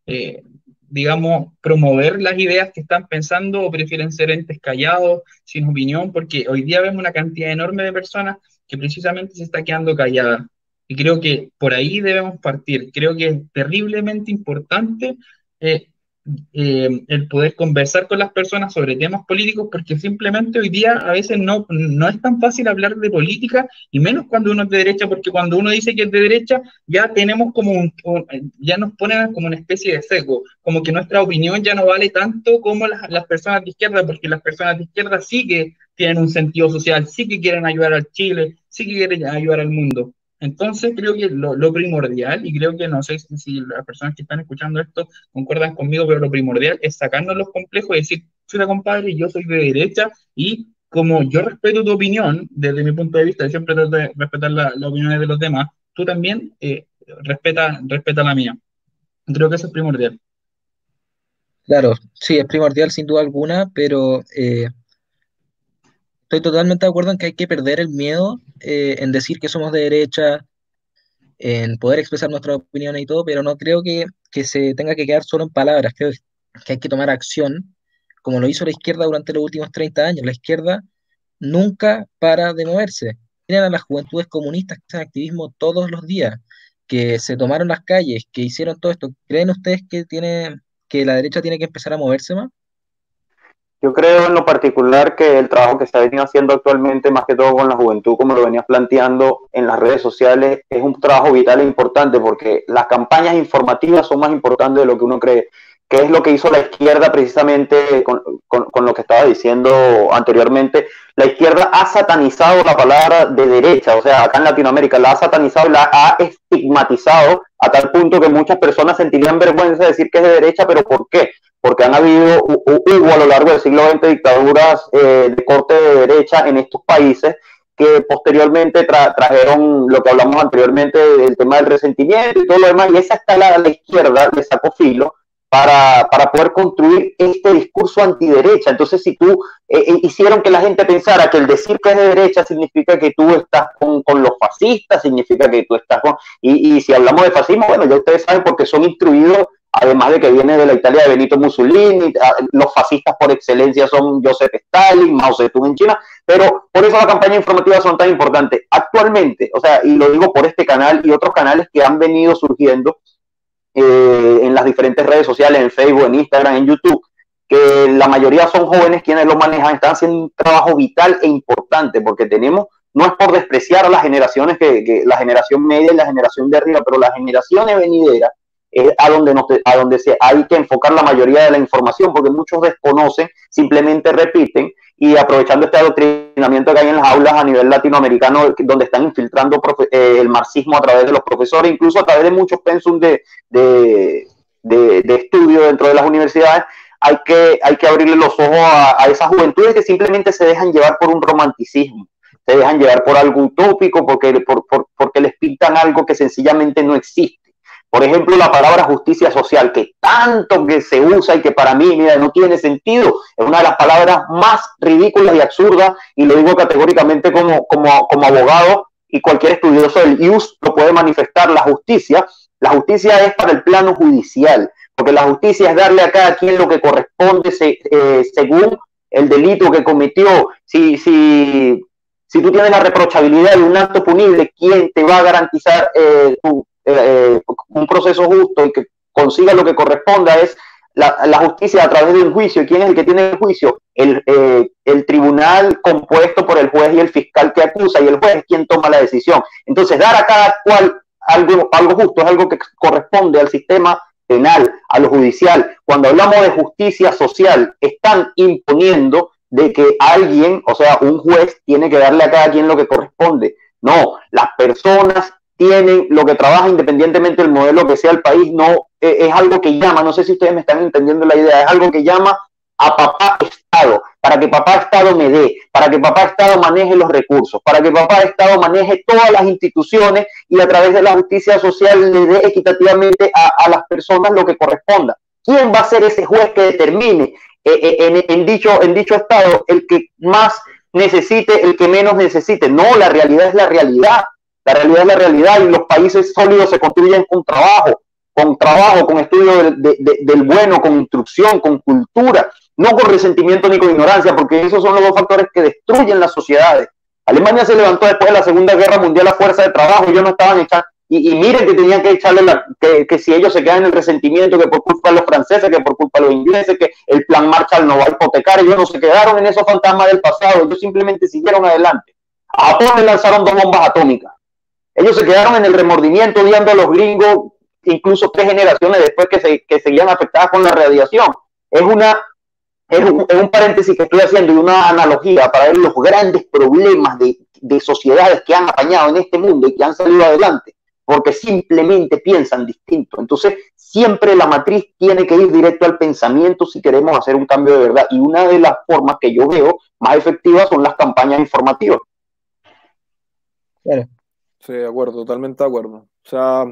digamos, promover las ideas que están pensando o prefieren ser entes callados, sin opinión, porque hoy día vemos una cantidad enorme de personas que precisamente se está quedando callada. Y creo que por ahí debemos partir. Creo que es terriblemente importante eh, eh, el poder conversar con las personas sobre temas políticos, porque simplemente hoy día a veces no, no es tan fácil hablar de política, y menos cuando uno es de derecha, porque cuando uno dice que es de derecha, ya tenemos como un, ya nos ponen como una especie de seco, como que nuestra opinión ya no vale tanto como las, las personas de izquierda, porque las personas de izquierda sí que tienen un sentido social, sí que quieren ayudar al Chile, sí que quieren ayudar al mundo. Entonces creo que lo, primordial, y creo que no sé si, las personas que están escuchando esto concuerdan conmigo, pero lo primordial es sacarnos los complejos y decir, la compadre, yo soy de derecha y como yo respeto tu opinión, desde mi punto de vista, siempre trato de respetar las la opiniones de los demás, tú también eh, respeta, respeta la mía. Creo que eso es primordial. Claro, sí, es primordial sin duda alguna, pero eh, estoy totalmente de acuerdo en que hay que perder el miedo eh, en decir que somos de derecha, en poder expresar nuestra opinión y todo, pero no creo que, se tenga que quedar solo en palabras, creo que hay que tomar acción, como lo hizo la izquierda durante los últimos 30 años. La izquierda nunca para de moverse. Miren a las juventudes comunistas que hacen activismo todos los días, que se tomaron las calles, que hicieron todo esto. ¿Creen ustedes que, tiene, que la derecha tiene que empezar a moverse más? Yo creo en lo particular que el trabajo que se ha venido haciendo actualmente, más que todo con la juventud, como lo venías planteando en las redes sociales, es un trabajo vital e importante porque las campañas informativas son más importantes de lo que uno cree. ¿Qué es lo que hizo la izquierda precisamente con, lo que estaba diciendo anteriormente? La izquierda ha satanizado la palabra de derecha, o sea, acá en Latinoamérica la ha satanizado, la ha estigmatizado a tal punto que muchas personas sentirían vergüenza de decir que es de derecha, pero ¿por qué? porque han habido, hubo a lo largo del siglo XX dictaduras eh, de corte de derecha en estos países que posteriormente trajeron lo que hablamos anteriormente del tema del resentimiento y todo lo demás, y esa escalada a la izquierda le sacó filo para, para, poder construir este discurso antiderecha. Entonces, si tú eh, eh, hicieron que la gente pensara que el decir que es de derecha significa que tú estás con, con los fascistas, significa que tú estás con... Y, y, si hablamos de fascismo, bueno, ya ustedes saben porque son instruidos además de que viene de la Italia de Benito Mussolini, ah, los fascistas por excelencia son Joseph Stalin, Mao Zedong en China, pero por eso las campañas informativas son tan importantes. Actualmente, o sea, y lo digo por este canal y otros canales que han venido surgiendo eh, en las diferentes redes sociales, en Facebook, en Instagram, en YouTube, que la mayoría son jóvenes quienes lo manejan, están haciendo un trabajo vital e importante, porque tenemos, no es por despreciar a las generaciones, que, que la generación media y la generación de arriba, pero las generaciones venideras es a donde, a donde se, hay que enfocar la mayoría de la información, porque muchos desconocen, simplemente repiten, y aprovechando este adoctrinamiento que hay en las aulas a nivel latinoamericano, donde están infiltrando eh, el marxismo a través de los profesores, incluso a través de muchos pensum de, de, de, estudio dentro de las universidades, hay que, hay que abrirle los ojos a, esas juventudes que simplemente se dejan llevar por un romanticismo se dejan llevar por algo utópico, porque, por, porque les pintan algo que sencillamente no existe. Por ejemplo, la palabra justicia social, que tanto que se usa y que para mí, mira, no tiene sentido, es una de las palabras más ridículas y absurdas, y lo digo categóricamente como, como, como abogado, y cualquier estudioso del IUS lo puede manifestar. La justicia, la justicia es para el plano judicial, porque la justicia es darle a cada quien lo que corresponde eh, según el delito que cometió. Si, si, si tú tienes la reprochabilidad de un acto punible, ¿quién te va a garantizar eh, tu, eh, un proceso justo y que consiga lo que corresponda es la, justicia a través de un juicio. ¿Y quién es el que tiene el juicio? El, eh, el, tribunal compuesto por el juez y el fiscal que acusa y el juez es quien toma la decisión. Entonces, dar a cada cual algo, algo justo es algo que corresponde al sistema penal, a lo judicial. Cuando hablamos de justicia social, están imponiendo de que alguien, o sea, un juez, tiene que darle a cada quien lo que corresponde. No, las personas tienen, lo que trabaja independientemente del modelo que sea el país, no eh, es algo que llama, no sé si ustedes me están entendiendo la idea, es algo que llama a papá Estado, para que papá Estado me dé, para que papá Estado maneje los recursos, para que papá Estado maneje todas las instituciones y a través de la justicia social le dé equitativamente a, las personas lo que corresponda. ¿Quién va a ser ese juez que determine eh, eh, en, dicho, en dicho Estado el que más necesite, el que menos necesite? No, la realidad es la realidad. La realidad es la realidad y los países sólidos se construyen con trabajo, con trabajo, con estudio del bueno, con instrucción, con cultura, no con resentimiento ni con ignorancia, porque esos son los dos factores que destruyen las sociedades. Alemania se levantó después de la Segunda Guerra Mundial a fuerza de trabajo, ellos no estaban echando, y, miren que tenían que echarle la, que, si ellos se quedan en el resentimiento, que por culpa de los franceses, que por culpa de los ingleses, que el plan Marshall no va a hipotecar, ellos no se quedaron en esos fantasmas del pasado, ellos simplemente siguieron adelante. A todos les lanzaron dos bombas atómicas. Ellos se quedaron en el remordimiento odiando a los gringos, incluso tres generaciones después que, se, que seguían afectadas con la radiación. Es una es un, paréntesis que estoy haciendo y una analogía para ver los grandes problemas de, de, sociedades que han apañado en este mundo y que han salido adelante, porque simplemente piensan distinto. Entonces, siempre la matriz tiene que ir directo al pensamiento si queremos hacer un cambio de verdad. Y una de las formas que yo veo más efectivas son las campañas informativas. Sí, de acuerdo, totalmente de acuerdo. O sea,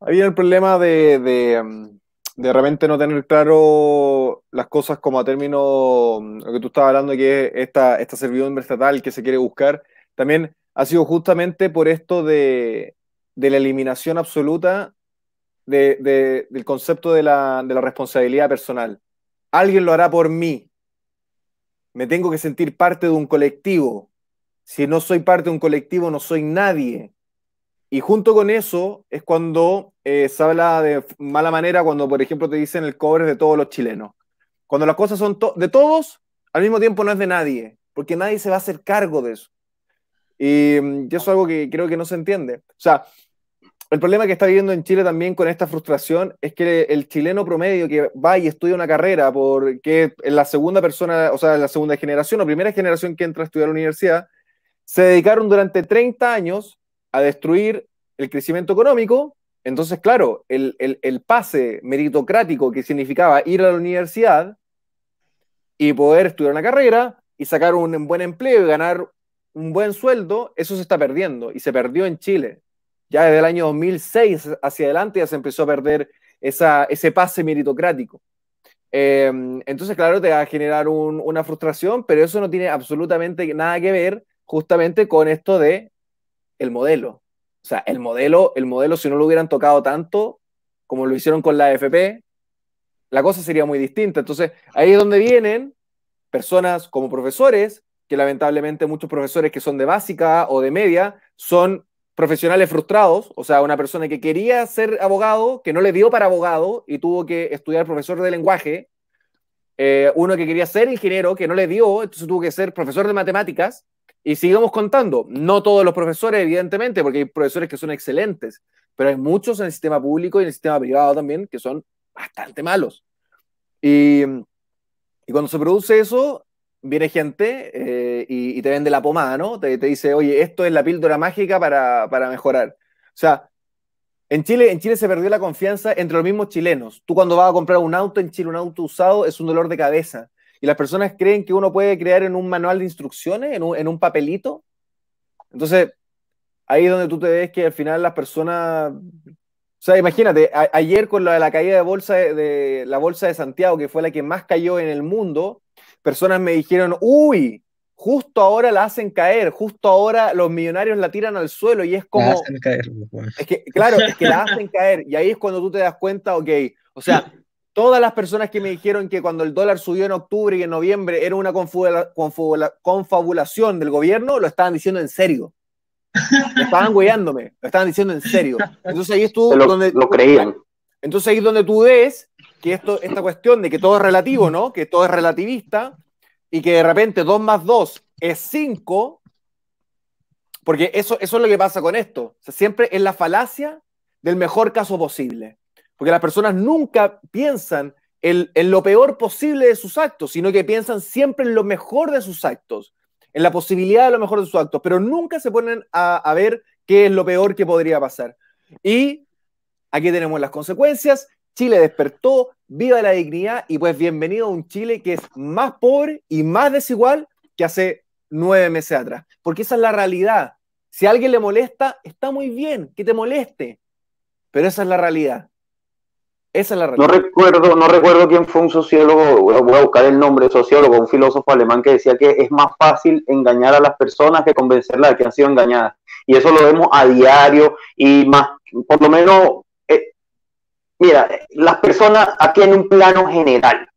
había el problema de, de, mm, de, no tener claro las cosas como a término, mm, lo que tú estabas hablando, que es esta, esta servidumbre estatal que se quiere buscar, también ha sido justamente por esto de, de la eliminación absoluta de, del concepto de la, de la responsabilidad personal. Alguien lo hará por mí. Me tengo que sentir parte de un colectivo si no soy parte de un colectivo, no soy nadie. Y junto con eso es cuando eh, se habla de mala manera, cuando por ejemplo te dicen el cobre de todos los chilenos. Cuando las cosas son de todos, al mismo tiempo no es de nadie, porque nadie se va a hacer cargo de eso. Y, mm, y eso es algo que creo que no se entiende. O sea, el problema que está viviendo en Chile también con esta frustración es que el chileno promedio que va y estudia una carrera porque es la segunda persona, o sea, la segunda generación o primera generación que entra a estudiar a la universidad, se dedicaron durante 30 años a destruir el crecimiento económico. Entonces, claro, el, pase meritocrático que significaba ir a la universidad y poder estudiar una carrera y sacar un buen empleo y ganar un buen sueldo, eso se está perdiendo y se perdió en Chile. Ya desde el año 2006 hacia adelante ya se empezó a perder esa, ese pase meritocrático. Em, entonces, claro, te va a generar una frustración, pero eso no tiene absolutamente nada que ver justamente con esto de el modelo. O sea, el modelo, el modelo, si no lo hubieran tocado tanto como lo hicieron con la AFP, la cosa sería muy distinta. Entonces, ahí es donde vienen personas como profesores, que lamentablemente muchos profesores que son de básica o de media son profesionales frustrados, o sea, una persona que quería ser abogado, que no le dio para abogado y tuvo que estudiar profesor de lenguaje, eh, uno que quería ser ingeniero, que no le dio, entonces tuvo que ser profesor de matemáticas, y sigamos contando, no todos los profesores, evidentemente, porque hay profesores que son excelentes, pero hay muchos en el sistema público y en el sistema privado también que son bastante malos. Y, y cuando se produce eso, viene gente eh, y, te vende la pomada, ¿no? Te, te, dice, oye, esto es la píldora mágica para, para mejorar. O sea, en Chile, en Chile se perdió la confianza entre los mismos chilenos. Tú cuando vas a comprar un auto en Chile, un auto usado, es un dolor de cabeza y las personas creen que uno puede crear en un manual de instrucciones, en un, en un papelito. Entonces, ahí es donde tú te ves que al final las personas... O sea, imagínate, ayer con la, la caída de, bolsa de, la bolsa de Santiago, que fue la que más cayó en el mundo, personas me dijeron, uy, justo ahora la hacen caer, justo ahora los millonarios la tiran al suelo y es como... La hacen caer. Pues, es que, claro, es que la hacen caer y ahí es cuando tú te das cuenta, ok, o sea, Todas las personas que me dijeron que cuando el dólar subió en octubre y en noviembre era una confabulación del gobierno, lo estaban diciendo en serio. estaban hueándome, lo estaban diciendo en serio. Entonces ahí es lo, donde... Lo creían. Entonces ahí es donde tú ves que esto, esta cuestión de que todo es relativo, ¿no? Que todo es relativista y que de repente 2 más 2 es 5, porque eso, eso es lo que pasa con esto. siempre es la falacia del mejor caso posible. Porque las personas nunca piensan en, lo peor posible de sus actos, sino que piensan siempre en lo mejor de sus actos, en la posibilidad de lo mejor de sus actos, pero nunca se ponen a, ver qué es lo peor que podría pasar. Y aquí tenemos las consecuencias. Chile despertó, viva la dignidad y pues bienvenido a un Chile que es más pobre y más desigual que hace nueve meses atrás. Porque esa es la realidad. Si a alguien le molesta, está muy bien que te moleste, pero esa es la realidad. Esa es la realidad. No recuerdo, no recuerdo quién fue un sociólogo, voy a buscar el nombre, sociólogo, un filósofo alemán que decía que es más fácil engañar a las personas que convencerlas de que han sido engañadas. Y eso lo vemos a diario y más, por lo menos, eh, mira, las personas aquí en un plano general,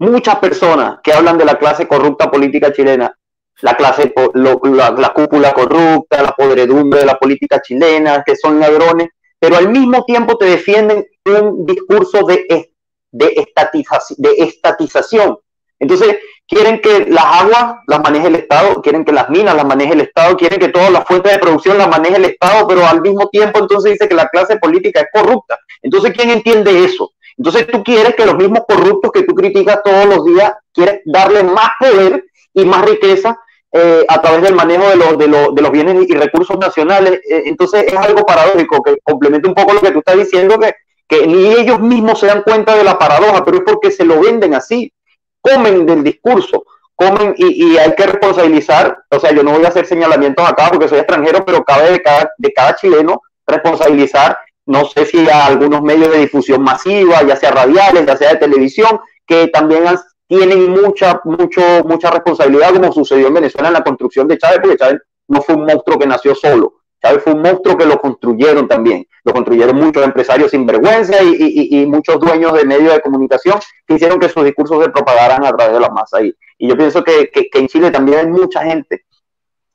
muchas personas que hablan de la clase corrupta política chilena, la clase, la, la cúpula corrupta, la podredumbre de la política chilena, que son ladrones, pero al mismo tiempo te defienden un discurso de, estatización, de estatización. Entonces, quieren que las aguas las maneje el Estado, quieren que las minas las maneje el Estado, quieren que todas las fuentes de producción las maneje el Estado, pero al mismo tiempo entonces dice que la clase política es corrupta. Entonces, ¿quién entiende eso? Entonces tú quieres que los mismos corruptos que tú criticas todos los días, quieres darle más poder y más riqueza eh, a través del manejo de, los, de, de, los bienes y recursos nacionales. Eh, entonces es algo paradójico que complementa un poco lo que tú estás diciendo, que, que ni ellos mismos se dan cuenta de la paradoja, pero es porque se lo venden así, comen del discurso, comen y, y hay que responsabilizar, o sea, yo no voy a hacer señalamientos acá porque soy extranjero, pero cabe de cada, de cada chileno responsabilizar, no sé si a algunos medios de difusión masiva, ya sea radiales, ya sea de televisión, que también han tienen mucha, mucho, mucha responsabilidad, como sucedió en Venezuela en la construcción de Chávez, porque Chávez no fue un monstruo que nació solo. Chávez fue un monstruo que lo construyeron también. Lo construyeron muchos empresarios sin vergüenza y, y, muchos dueños de medios de comunicación que hicieron que sus discursos se propagaran a través de las masas. Y, y yo pienso que, que, en Chile también hay mucha gente,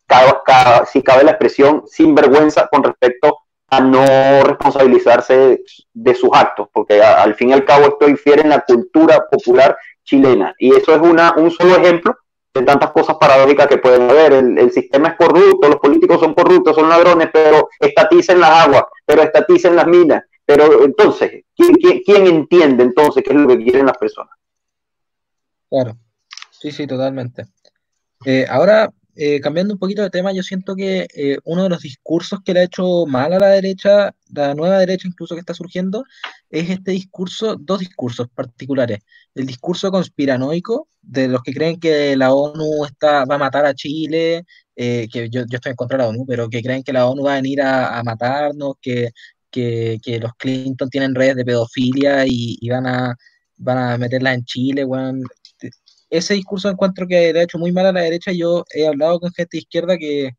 cada, si cabe la expresión, sin vergüenza con respecto a no responsabilizarse de sus actos, porque al fin y al cabo esto infiere en la cultura popular chilena. Y eso es una, un solo ejemplo de tantas cosas paradójicas que pueden haber. El, sistema es corrupto, los políticos son corruptos, son ladrones, pero estaticen las aguas, pero estaticen las minas. Pero entonces, ¿quién, entiende entonces qué es lo que quieren las personas? Claro, sí, sí, totalmente. Eh, ahora, eh, cambiando un poquito de tema, yo siento que eh, uno de los discursos que le ha hecho mal a la derecha, la nueva derecha incluso que está surgiendo, es este discurso, dos discursos particulares. El discurso conspiranoico de los que creen que la ONU está, va a matar a Chile, eh, que yo, estoy en contra de la ONU, pero que creen que la ONU va a venir a, matarnos, que, que, los Clinton tienen redes de pedofilia y, van a van a meterla en Chile, bueno, ese discurso encuentro que le ha hecho muy mal a la derecha. Yo he hablado con gente de izquierda que,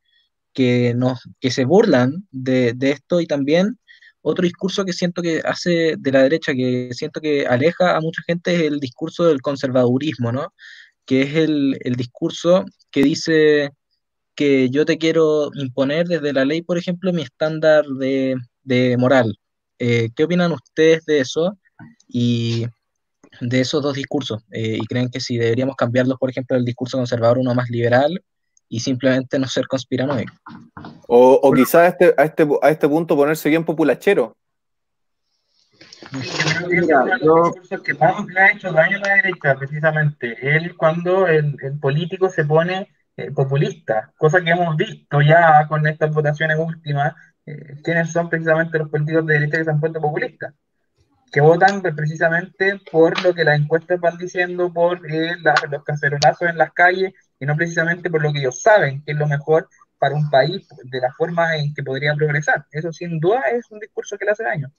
que, que se burlan de, esto y también otro discurso que siento que hace de la derecha, que siento que aleja a mucha gente, es el discurso del conservadurismo, ¿no? Que es el, discurso que dice que yo te quiero imponer desde la ley, por ejemplo, mi estándar de, moral. Eh, ¿Qué opinan ustedes de eso? Y de esos dos discursos eh, y creen que si deberíamos cambiarlos, por ejemplo, el discurso conservador uno más liberal y simplemente no ser conspiranoico. O, o quizás a este, a, este, a este punto ponerse bien populachero. Mira, yo... que más le ha hecho daño a la derecha, precisamente, él cuando el, político se pone eh, populista, cosa que hemos visto ya con estas votaciones últimas, eh, quiénes son precisamente los políticos de derecha que se han puesto populistas que votan precisamente por lo que las encuestas van diciendo, por eh, los cacerolazos en las calles, y no precisamente por lo que ellos saben que es lo mejor para un país de la forma en que podría progresar. Eso sin duda es un discurso que le hace daño.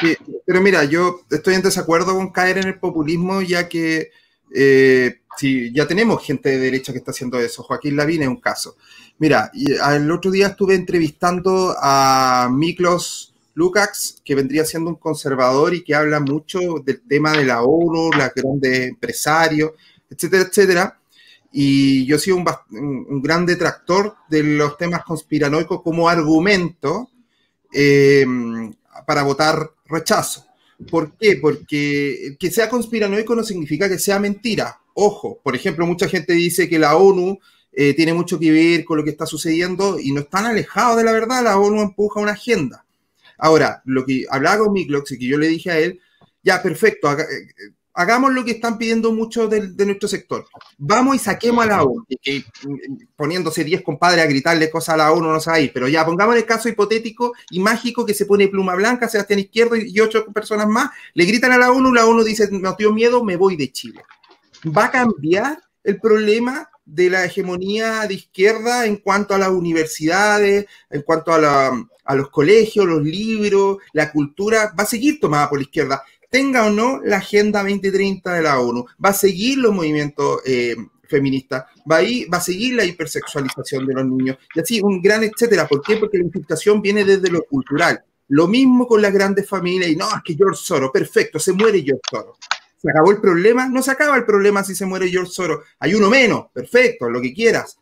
Sí, pero mira, yo estoy en desacuerdo con caer en el populismo, ya que eh, si ya tenemos gente de derecha que está haciendo eso. Joaquín Lavín es un caso. Mira, el otro día estuve entrevistando a Miklos Lukács, que vendría siendo un conservador y que habla mucho del tema de la ONU, la grandes empresarios, etcétera, etcétera. Y yo he sido un, gran detractor de los temas conspiranoicos como argumento eh, para votar rechazo. ¿Por qué? Porque que sea conspiranoico no significa que sea mentira. Ojo, por ejemplo, mucha gente dice que la ONU eh, tiene mucho que ver con lo que está sucediendo y no están alejados de la verdad. La ONU empuja una agenda. Ahora, lo que hablaba con Miklox y que yo le dije a él, ya, perfecto, eh, hagamos lo que están pidiendo muchos de, nuestro sector. Vamos y saquemos a la ONU, que, poniéndose 10 compadres a gritarle cosas a la ONU no sabe, pero ya pongamos el caso hipotético y mágico que se pone pluma blanca, Sebastián Izquierdo y, ocho personas más, le gritan a la ONU, la ONU dice, me dio miedo, me voy de Chile. ¿Va a cambiar el problema de la hegemonía de izquierda en cuanto a las universidades, en cuanto a, a los colegios, los libros, la cultura? Va a seguir tomada por la izquierda tenga o no la Agenda 2030 de la ONU, va a seguir los movimientos eh, feministas, va va a seguir la hipersexualización de los niños, y así un gran etcétera. ¿Por qué? Porque la infiltración viene desde lo cultural. Lo mismo con las grandes familias, y no, es que George Soros, perfecto, se muere George Soros. ¿Se acabó el problema? No se acaba el problema si se muere George Soros. Hay uno menos, perfecto, lo que quieras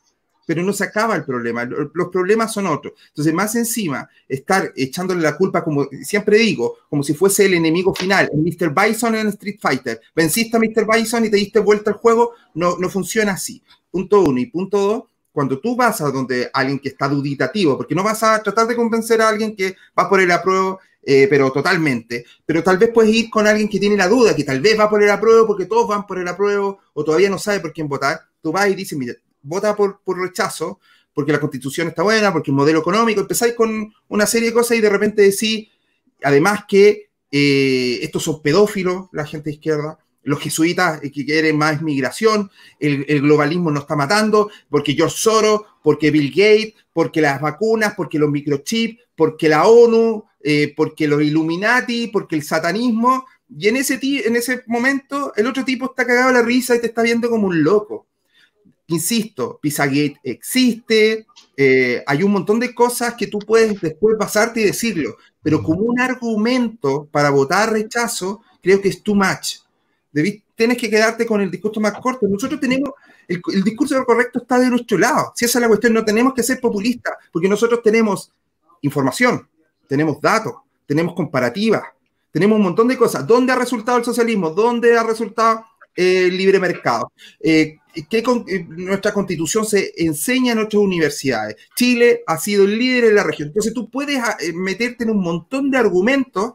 pero no se acaba el problema. Los problemas son otros. Entonces, más encima, estar echándole la culpa, como siempre digo, como si fuese el enemigo final, el Mr. Bison en Street Fighter. Venciste a Mr. Bison y te diste vuelta al juego, no, no funciona así. Punto uno. Y punto dos, cuando tú vas a donde alguien que está duditativo, porque no vas a tratar de convencer a alguien que va por el apruebo, eh, pero totalmente. Pero tal vez puedes ir con alguien que tiene la duda, que tal vez va por el apruebo porque todos van por el apruebo o todavía no sabe por quién votar. Tú vas y dices, mira, vota por, rechazo, porque la constitución está buena, porque el modelo económico, empezáis con una serie de cosas y de repente decís, además que eh, estos son pedófilos, la gente de izquierda, los jesuitas que quieren más migración, el, globalismo nos está matando, porque George Soros, porque Bill Gates, porque las vacunas, porque los microchips, porque la ONU, eh, porque los Illuminati, porque el satanismo. Y en ese, en ese momento el otro tipo está cagado a la risa y te está viendo como un loco insisto, Pizzagate existe, eh, hay un montón de cosas que tú puedes después basarte y decirlo, pero como un argumento para votar rechazo, creo que es too much. tienes que quedarte con el discurso más corto. Nosotros tenemos, el, el discurso correcto está de nuestro lado. Si esa es la cuestión, no tenemos que ser populistas, porque nosotros tenemos información, tenemos datos, tenemos comparativas, tenemos un montón de cosas. ¿Dónde ha resultado el socialismo? ¿Dónde ha resultado el libre mercado? Eh, que eh, nuestra constitución se enseña en nuestras universidades. Chile ha sido el líder en la región. Entonces tú puedes ah, eh, meterte en un montón de argumentos,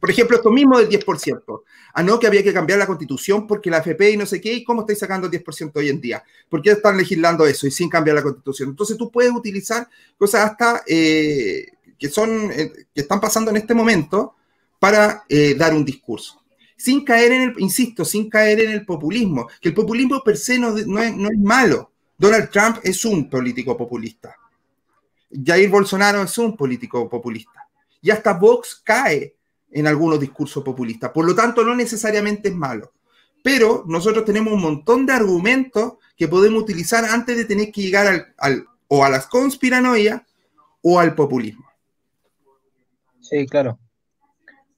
por ejemplo, esto mismo del 10%. Ah, no, que había que cambiar la constitución porque la FP y no sé qué, ¿y cómo estáis sacando el 10% hoy en día? ¿Por qué están legislando eso y sin cambiar la constitución? Entonces tú puedes utilizar cosas hasta eh, que, son, que están pasando en este momento para dar un discurso sin caer en el, insisto, sin caer en el populismo, que el populismo per se no, es, malo. Donald Trump es un político populista. Jair Bolsonaro es un político populista. Y hasta Vox cae en algunos discursos populistas. Por lo tanto, no necesariamente es malo. Pero nosotros tenemos un montón de argumentos que podemos utilizar antes de tener que llegar al, o a las conspiranoias o al populismo. Sí, claro.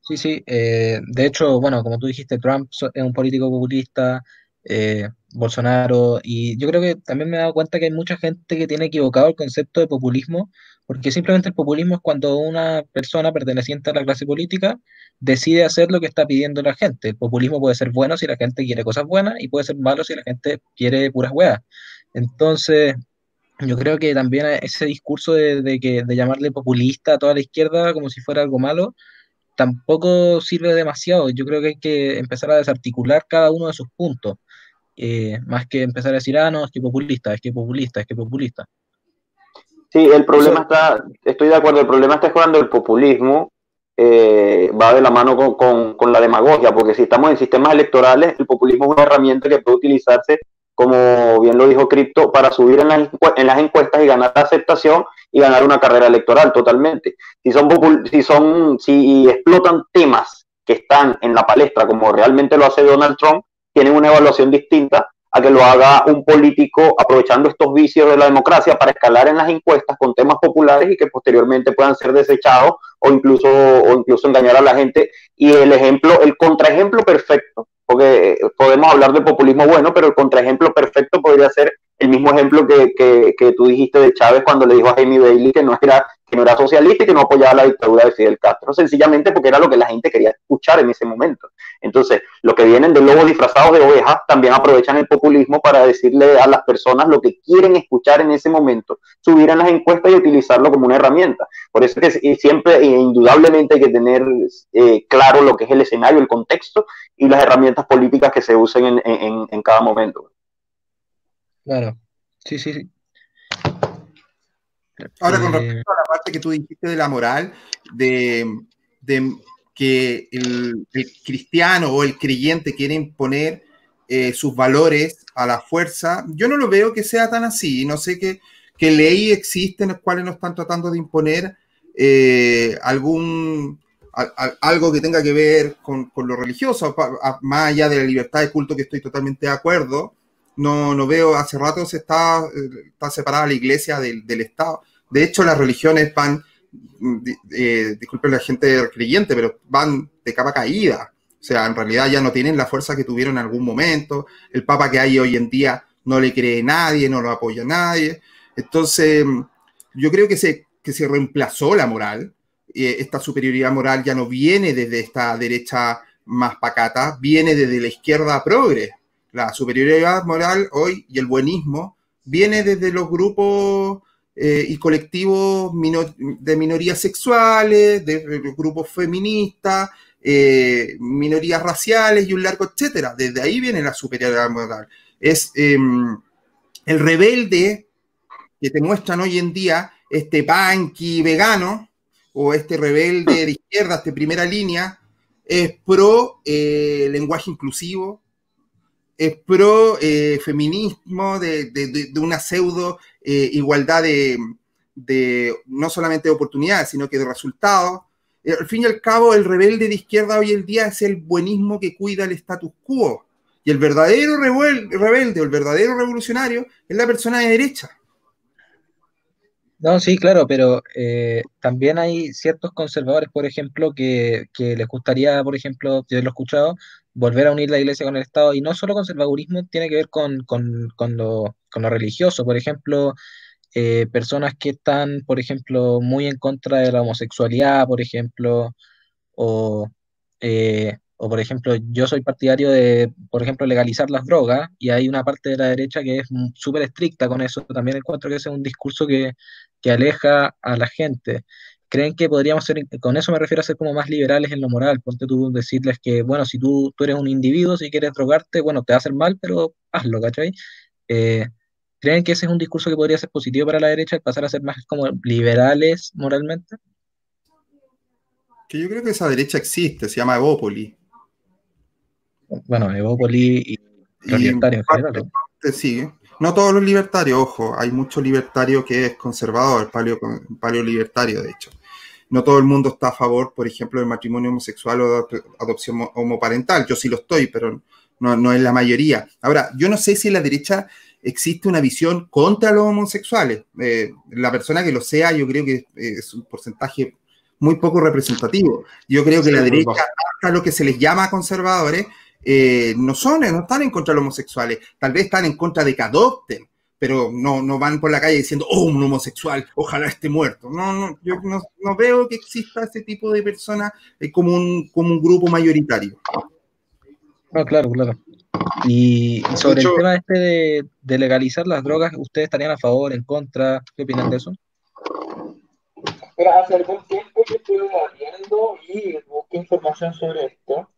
Sí, sí. Eh, de hecho, bueno, como tú dijiste, Trump es un político populista, eh, Bolsonaro, y yo creo que también me he dado cuenta que hay mucha gente que tiene equivocado el concepto de populismo, porque simplemente el populismo es cuando una persona perteneciente a la clase política decide hacer lo que está pidiendo la gente. El populismo puede ser bueno si la gente quiere cosas buenas y puede ser malo si la gente quiere puras hueas. Entonces, yo creo que también ese discurso de, de, que, de llamarle populista a toda la izquierda como si fuera algo malo, tampoco sirve demasiado. Yo creo que hay que empezar a desarticular cada uno de sus puntos, eh, más que empezar a decir, ah, no, es que populista, es que populista, es que populista. Sí, el problema está, estoy de acuerdo, el problema está cuando el populismo eh, va de la mano con, con, la demagogia, porque si estamos en sistemas electorales, el populismo es una herramienta que puede utilizarse, como bien lo dijo Cripto, para subir en las, en las encuestas y ganar aceptación y ganar una carrera electoral totalmente. Si son, si son, si explotan temas que están en la palestra, como realmente lo hace Donald Trump, tienen una evaluación distinta a que lo haga un político aprovechando estos vicios de la democracia para escalar en las encuestas con temas populares y que posteriormente puedan ser desechados o incluso, o incluso engañar a la gente. Y el ejemplo, el contraejemplo perfecto, porque podemos hablar de populismo bueno, pero el contraejemplo perfecto podría ser el mismo ejemplo que, que, tú dijiste de Chávez cuando le dijo a Jamie Bailey que no era que no era socialista y que no apoyaba la dictadura de Fidel Castro, sencillamente porque era lo que la gente quería escuchar en ese momento. Entonces, los que vienen de lobos disfrazados de ovejas también aprovechan el populismo para decirle a las personas lo que quieren escuchar en ese momento, subir en las encuestas y utilizarlo como una herramienta. Por eso es que siempre, e indudablemente, hay que tener eh, claro lo que es el escenario, el contexto y las herramientas políticas que se usen en, en, en cada momento. Claro, sí, sí, sí. Ahora, con respecto a la parte que tú dijiste de la moral, de, que el, cristiano o el creyente quiere imponer eh, sus valores a la fuerza, yo no lo veo que sea tan así. No sé qué, qué ley existe en las cuales no están tratando de imponer eh, algún algo que tenga que ver con, con lo religioso, más allá de la libertad de culto que estoy totalmente de acuerdo. No, no veo, hace rato se está, está separada la iglesia del, del Estado. De hecho, las religiones van, eh, disculpen la gente creyente, pero van de capa caída. O sea, en realidad ya no tienen la fuerza que tuvieron en algún momento. El Papa que hay hoy en día no le cree nadie, no lo apoya nadie. Entonces, yo creo que se, que se reemplazó la moral. Eh, esta superioridad moral ya no viene desde esta derecha más pacata, viene desde la izquierda progre. La superioridad moral hoy y el buenismo viene desde los grupos eh, y colectivos de minorías sexuales, de, grupos feministas, eh, minorías raciales y un largo etcétera. Desde ahí viene la superioridad moral. Es em, el rebelde que te muestran hoy en día, este punky vegano o este rebelde de izquierda, este primera línea, es pro eh, lenguaje inclusivo, es pro feminismo de, de, una pseudo eh, igualdad de, no solamente de oportunidades, sino que de resultados. Eh, al fin y al cabo, el rebelde de izquierda hoy en día es el buenismo que cuida el status quo. Y el verdadero rebelde o el verdadero revolucionario es la persona de derecha. No, sí, claro, pero eh, también hay ciertos conservadores, por ejemplo, que, les gustaría, por ejemplo, yo lo he escuchado, volver a unir la iglesia con el Estado. Y no solo conservadurismo tiene que ver con, lo, religioso. Por ejemplo, eh, personas que están, por ejemplo, muy en contra de la homosexualidad, por ejemplo, o, eh, o por ejemplo, yo soy partidario de, por ejemplo, legalizar las drogas y hay una parte de la derecha que es súper estricta con eso. También encuentro que ese es un discurso que, que aleja a la gente creen que podríamos ser, con eso me refiero a ser como más liberales en lo moral, ponte tú decirles que, bueno, si tú, tú eres un individuo, si quieres drogarte, bueno, te va a hacer mal, pero hazlo, ¿cachai? Eh, ¿Creen que ese es un discurso que podría ser positivo para la derecha, pasar a ser más como liberales moralmente? Que yo creo que esa derecha existe, se llama Evópoli. Bueno, Evópoli y los libertarios. Sí, no todos los libertarios, ojo, hay mucho libertario que es conservador, paleo, paleo libertario de hecho no todo el mundo está a favor, por ejemplo, del matrimonio homosexual o de adopción homoparental. Yo sí lo estoy, pero no, es la mayoría. Ahora, yo no sé si en la derecha existe una visión contra los homosexuales. Eh, la persona que lo sea, yo creo que es un porcentaje muy poco representativo. Yo creo que la derecha, hasta lo que se les llama conservadores, eh, no son, no están en contra de los homosexuales. Tal vez están en contra de que adopten pero no, no van por la calle diciendo, oh, un homosexual, ojalá esté muerto. No, no, yo no, veo que exista ese tipo de personas eh, como, un, como un grupo mayoritario. No, claro, claro. Y, sobre el tema este de, legalizar las drogas, ¿ustedes estarían a favor, en contra? ¿Qué opinan de eso? hace algún tiempo que estuve viendo y busqué información sobre esto.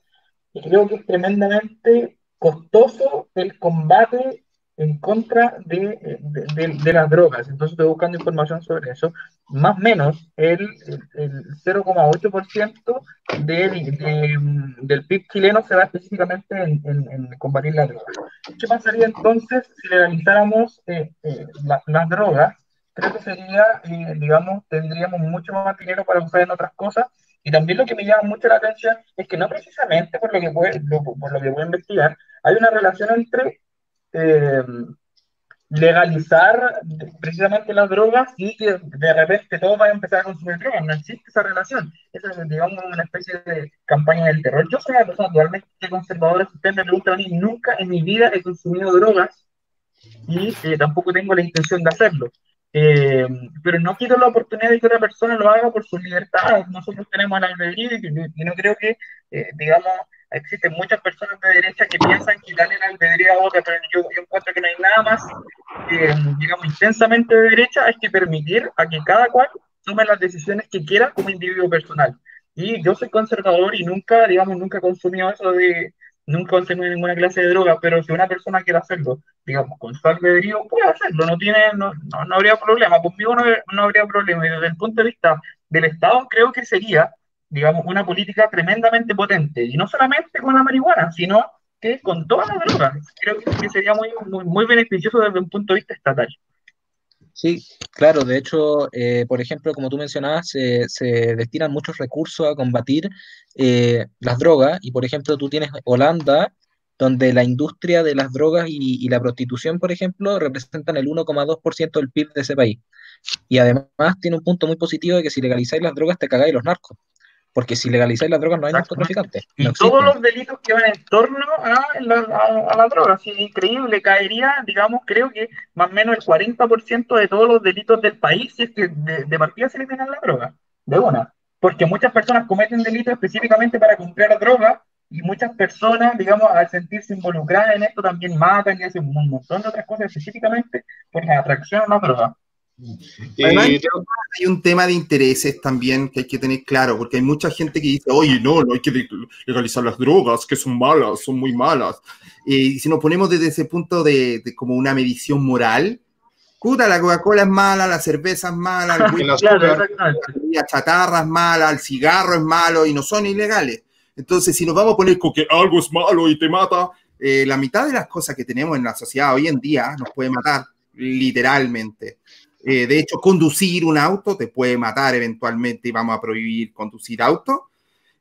Y creo que es tremendamente costoso el combate en contra de, de, las drogas. Entonces estoy buscando información sobre eso. Más o menos el, el, 0,8% del, del PIB chileno se va específicamente en, en, combatir la droga. ¿Qué pasaría entonces si legalizáramos eh, eh, las drogas? Creo que sería, eh, digamos, tendríamos mucho más dinero para usar en otras cosas. Y también lo que me llama mucho la atención es que no precisamente, por lo que, puede, por lo que voy a investigar, hay una relación entre eh, legalizar precisamente las drogas y que de repente todos vayan a empezar a consumir drogas. No existe esa relación. Esa es, digamos, una especie de campaña del terror. Yo soy una persona totalmente conservadora. Si usted me pregunta a mí, nunca en mi vida he consumido drogas y eh, tampoco tengo la intención de hacerlo. Eh, pero no quito la oportunidad de que otra persona lo haga por su libertad. Nosotros tenemos el albedrío y, no creo que, eh, digamos, existen muchas personas de derecha que piensan que darle el albedrío a otra, pero yo, encuentro que no hay nada más, eh, digamos, intensamente de derecha, es que permitir a que cada cual tome las decisiones que quiera como individuo personal. Y yo soy conservador y nunca, digamos, nunca he consumido eso de, nunca consumí ninguna clase de droga, pero si una persona quiere hacerlo, digamos, con su albedrío, puede hacerlo, no tiene, no, no, habría problema, conmigo no, no, habría problema, y desde el punto de vista del Estado creo que sería, digamos, una política tremendamente potente, y no solamente con la marihuana, sino que con todas las drogas, creo que sería muy, muy, muy beneficioso desde un punto de vista estatal. Sí, claro, de hecho, eh, por ejemplo, como tú mencionabas, se destinan muchos recursos a combatir eh, las drogas y, por ejemplo, tú tienes Holanda, donde la industria de las drogas y, la prostitución, por ejemplo, representan el 1,2% del PIB de ese país. Y además tiene un punto muy positivo de que si legalizáis las drogas te cagáis los narcos. Porque si legalizáis las drogas no hay narcotraficantes. Y todos los delitos que van en torno a la, droga, es increíble, caería, digamos, creo que más o menos el 40% de todos los delitos del país si es que de, partida se eliminan la droga, de una. Porque muchas personas cometen delitos específicamente para comprar droga y muchas personas, digamos, al sentirse involucradas en esto también matan y hacen un montón de otras cosas específicamente por la atracción a la droga. Además, hay un tema de intereses también que hay que tener claro, porque hay mucha gente que dice, oye, no, no hay que legalizar las drogas, que son malas, son muy malas. Y si nos ponemos desde ese punto de, como una medición moral, puta, la Coca-Cola es mala, la cerveza es mala, la chatarra es mala, el cigarro es malo y no son ilegales. Entonces, si nos vamos a poner con que algo es malo y te mata, eh, la mitad de las cosas que tenemos en la sociedad hoy en día nos puede matar, literalmente. Eh, de hecho, conducir un auto te puede matar eventualmente y vamos a prohibir conducir auto.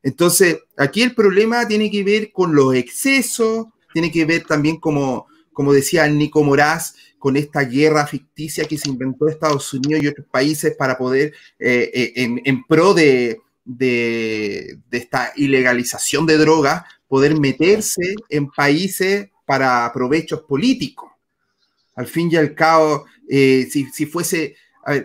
Entonces, aquí el problema tiene que ver con los excesos, tiene que ver también, como, como decía Nico Moraz, con esta guerra ficticia que se inventó Estados Unidos y otros países para poder, eh, eh, en, en, pro de, de, de, esta ilegalización de drogas, poder meterse en países para provechos políticos. Al fin y al cabo, eh, si, fuese,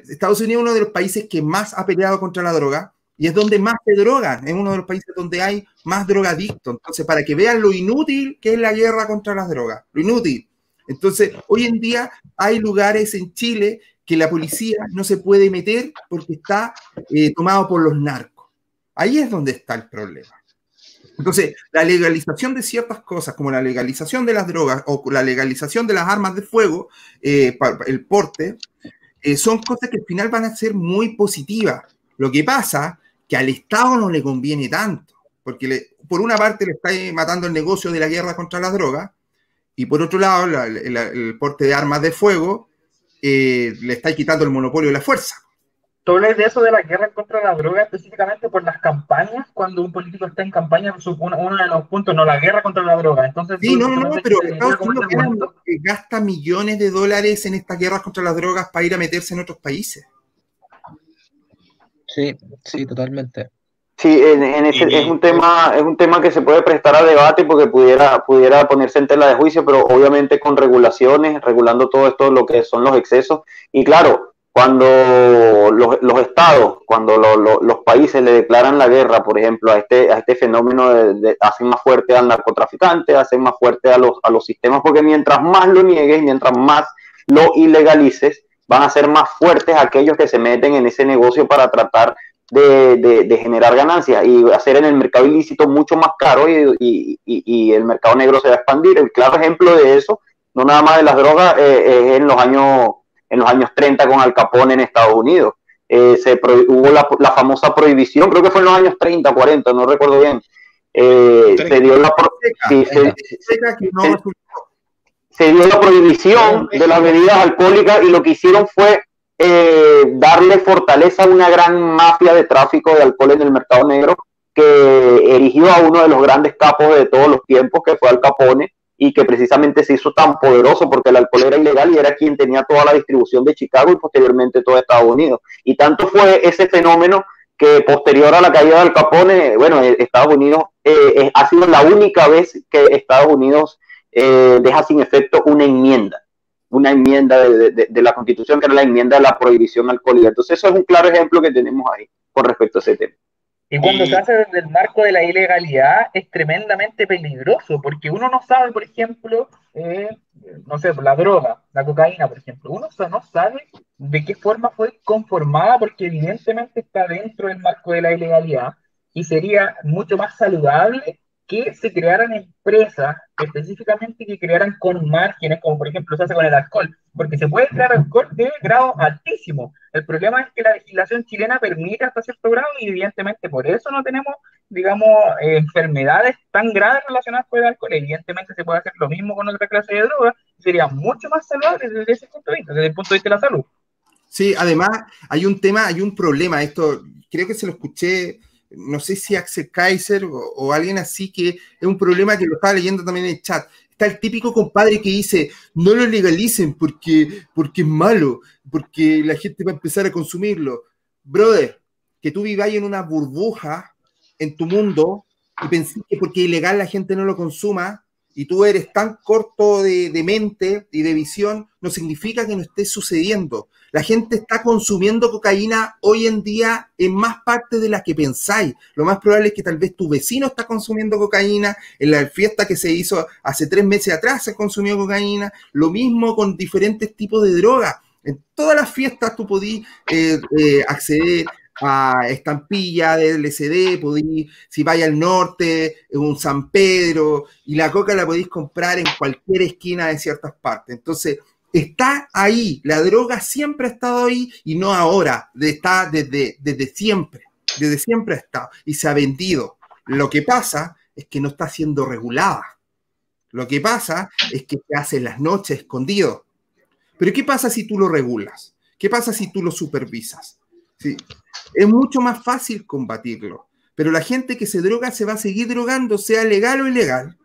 Estados Unidos es uno de los países que más ha peleado contra la droga y es donde más se drogan, es uno de los países donde hay más drogadictos. Entonces, para que vean lo inútil que es la guerra contra las drogas, lo inútil. Entonces, hoy en día hay lugares en Chile que la policía no se puede meter porque está eh, tomado por los narcos. Ahí es donde está el problema. Entonces, la legalización de ciertas cosas, como la legalización de las drogas o la legalización de las armas de fuego, eh, el porte, eh, son cosas que al final van a ser muy positivas. Lo que pasa que al Estado no le conviene tanto, porque por una parte le está matando el negocio de la guerra contra las drogas, y por otro lado, el porte de armas de fuego eh, le está quitando el monopolio de la fuerza. Tú hablas de eso de la guerra contra la droga específicamente por las campañas, cuando un político está en campaña, uno, de los puntos, no, la guerra contra la droga. Entonces, sí, no, no, pero Estados Unidos gasta millones de dólares en estas guerras contra las drogas para ir a meterse en otros países. Sí, sí, totalmente. Sí, en, ese, es un tema, es un tema que se puede prestar a debate porque pudiera, pudiera ponerse en tela de juicio, pero obviamente con regulaciones, regulando todo esto, lo que son los excesos. Y claro, cuando los, estados, cuando los países le declaran la guerra, por ejemplo, a este, a este fenómeno, de, hacen más fuerte al narcotraficante, hacen más fuerte a los, a los sistemas, porque mientras más lo niegues, mientras más lo ilegalices, van a ser más fuertes aquellos que se meten en ese negocio para tratar de, generar ganancias y hacer en el mercado ilícito mucho más caro y, y, el mercado negro se va a expandir. El claro ejemplo de eso, no nada más de las drogas, eh, es en los años en los años 30 con Al Capone en Estados Unidos. Eh, se hubo la, la, famosa prohibición, creo que fue en los años 30, 40, no recuerdo bien. Eh, se dio la se, dio la prohibición de las bebidas alcohólicas y lo que hicieron fue eh, darle fortaleza a una gran mafia de tráfico de alcohol en el mercado negro que erigió a uno de los grandes capos de todos los tiempos, que fue Al Capone, y que precisamente se hizo tan poderoso porque el alcohol era ilegal y era quien tenía toda la distribución de Chicago y posteriormente todo Estados Unidos. Y tanto fue ese fenómeno que posterior a la caída del Capone, bueno, eh, Estados Unidos eh, ha sido la única vez que Estados Unidos eh, deja sin efecto una enmienda. una enmienda de, la Constitución, que era la enmienda de la prohibición alcohólica. Entonces, eso es un claro ejemplo que tenemos ahí con respecto a ese tema. Y cuando se hace desde el marco de la ilegalidad es tremendamente peligroso, porque uno no sabe, por ejemplo, eh, no sé, la droga, la cocaína, por ejemplo, uno no sabe de qué forma fue conformada, porque evidentemente está dentro del marco de la ilegalidad y sería mucho más saludable que se crearan empresas específicamente que crearan con márgenes, como por ejemplo se hace con el alcohol, porque se puede crear alcohol de grado altísimo. El problema es que la legislación chilena permite hasta cierto grado y evidentemente por eso no tenemos, digamos, enfermedades tan graves relacionadas con el alcohol. Evidentemente se puede hacer lo mismo con otra clase de drogas, sería mucho más saludable desde ese punto de vista, desde el punto de vista de la salud. Sí, además hay un tema, hay un problema, esto creo que se lo escuché no sé si Axel Kaiser o, alguien así, que es un problema que lo estaba leyendo también en el chat. Está el típico compadre que dice, no lo legalicen porque, porque es malo, porque la gente va a empezar a consumirlo. Brother, que tú viváis en una burbuja en tu mundo y pensé que porque ilegal la gente no lo consuma y tú eres tan corto de, mente y de visión, no significa que no esté sucediendo. La gente está consumiendo cocaína hoy en día en más partes de las que pensáis. Lo más probable es que tal vez tu vecino está consumiendo cocaína. En la fiesta que se hizo hace tres meses atrás se consumió cocaína. Lo mismo con diferentes tipos de drogas. En todas las fiestas tú podís eh, eh, acceder a estampilla de LCD, podís, si vais al norte, en un San Pedro, y la coca la podéis comprar en cualquier esquina de ciertas partes. Entonces, está ahí, la droga siempre ha estado ahí y no ahora, está desde, desde siempre, desde siempre ha estado y se ha vendido. Lo que pasa es que no está siendo regulada. Lo que pasa es que se hace en las noches escondido. Pero ¿qué pasa si tú lo regulas? ¿Qué pasa si tú lo supervisas? ¿Sí? Es mucho más fácil combatirlo. Pero la gente que se droga se va a seguir drogando, sea legal o ilegal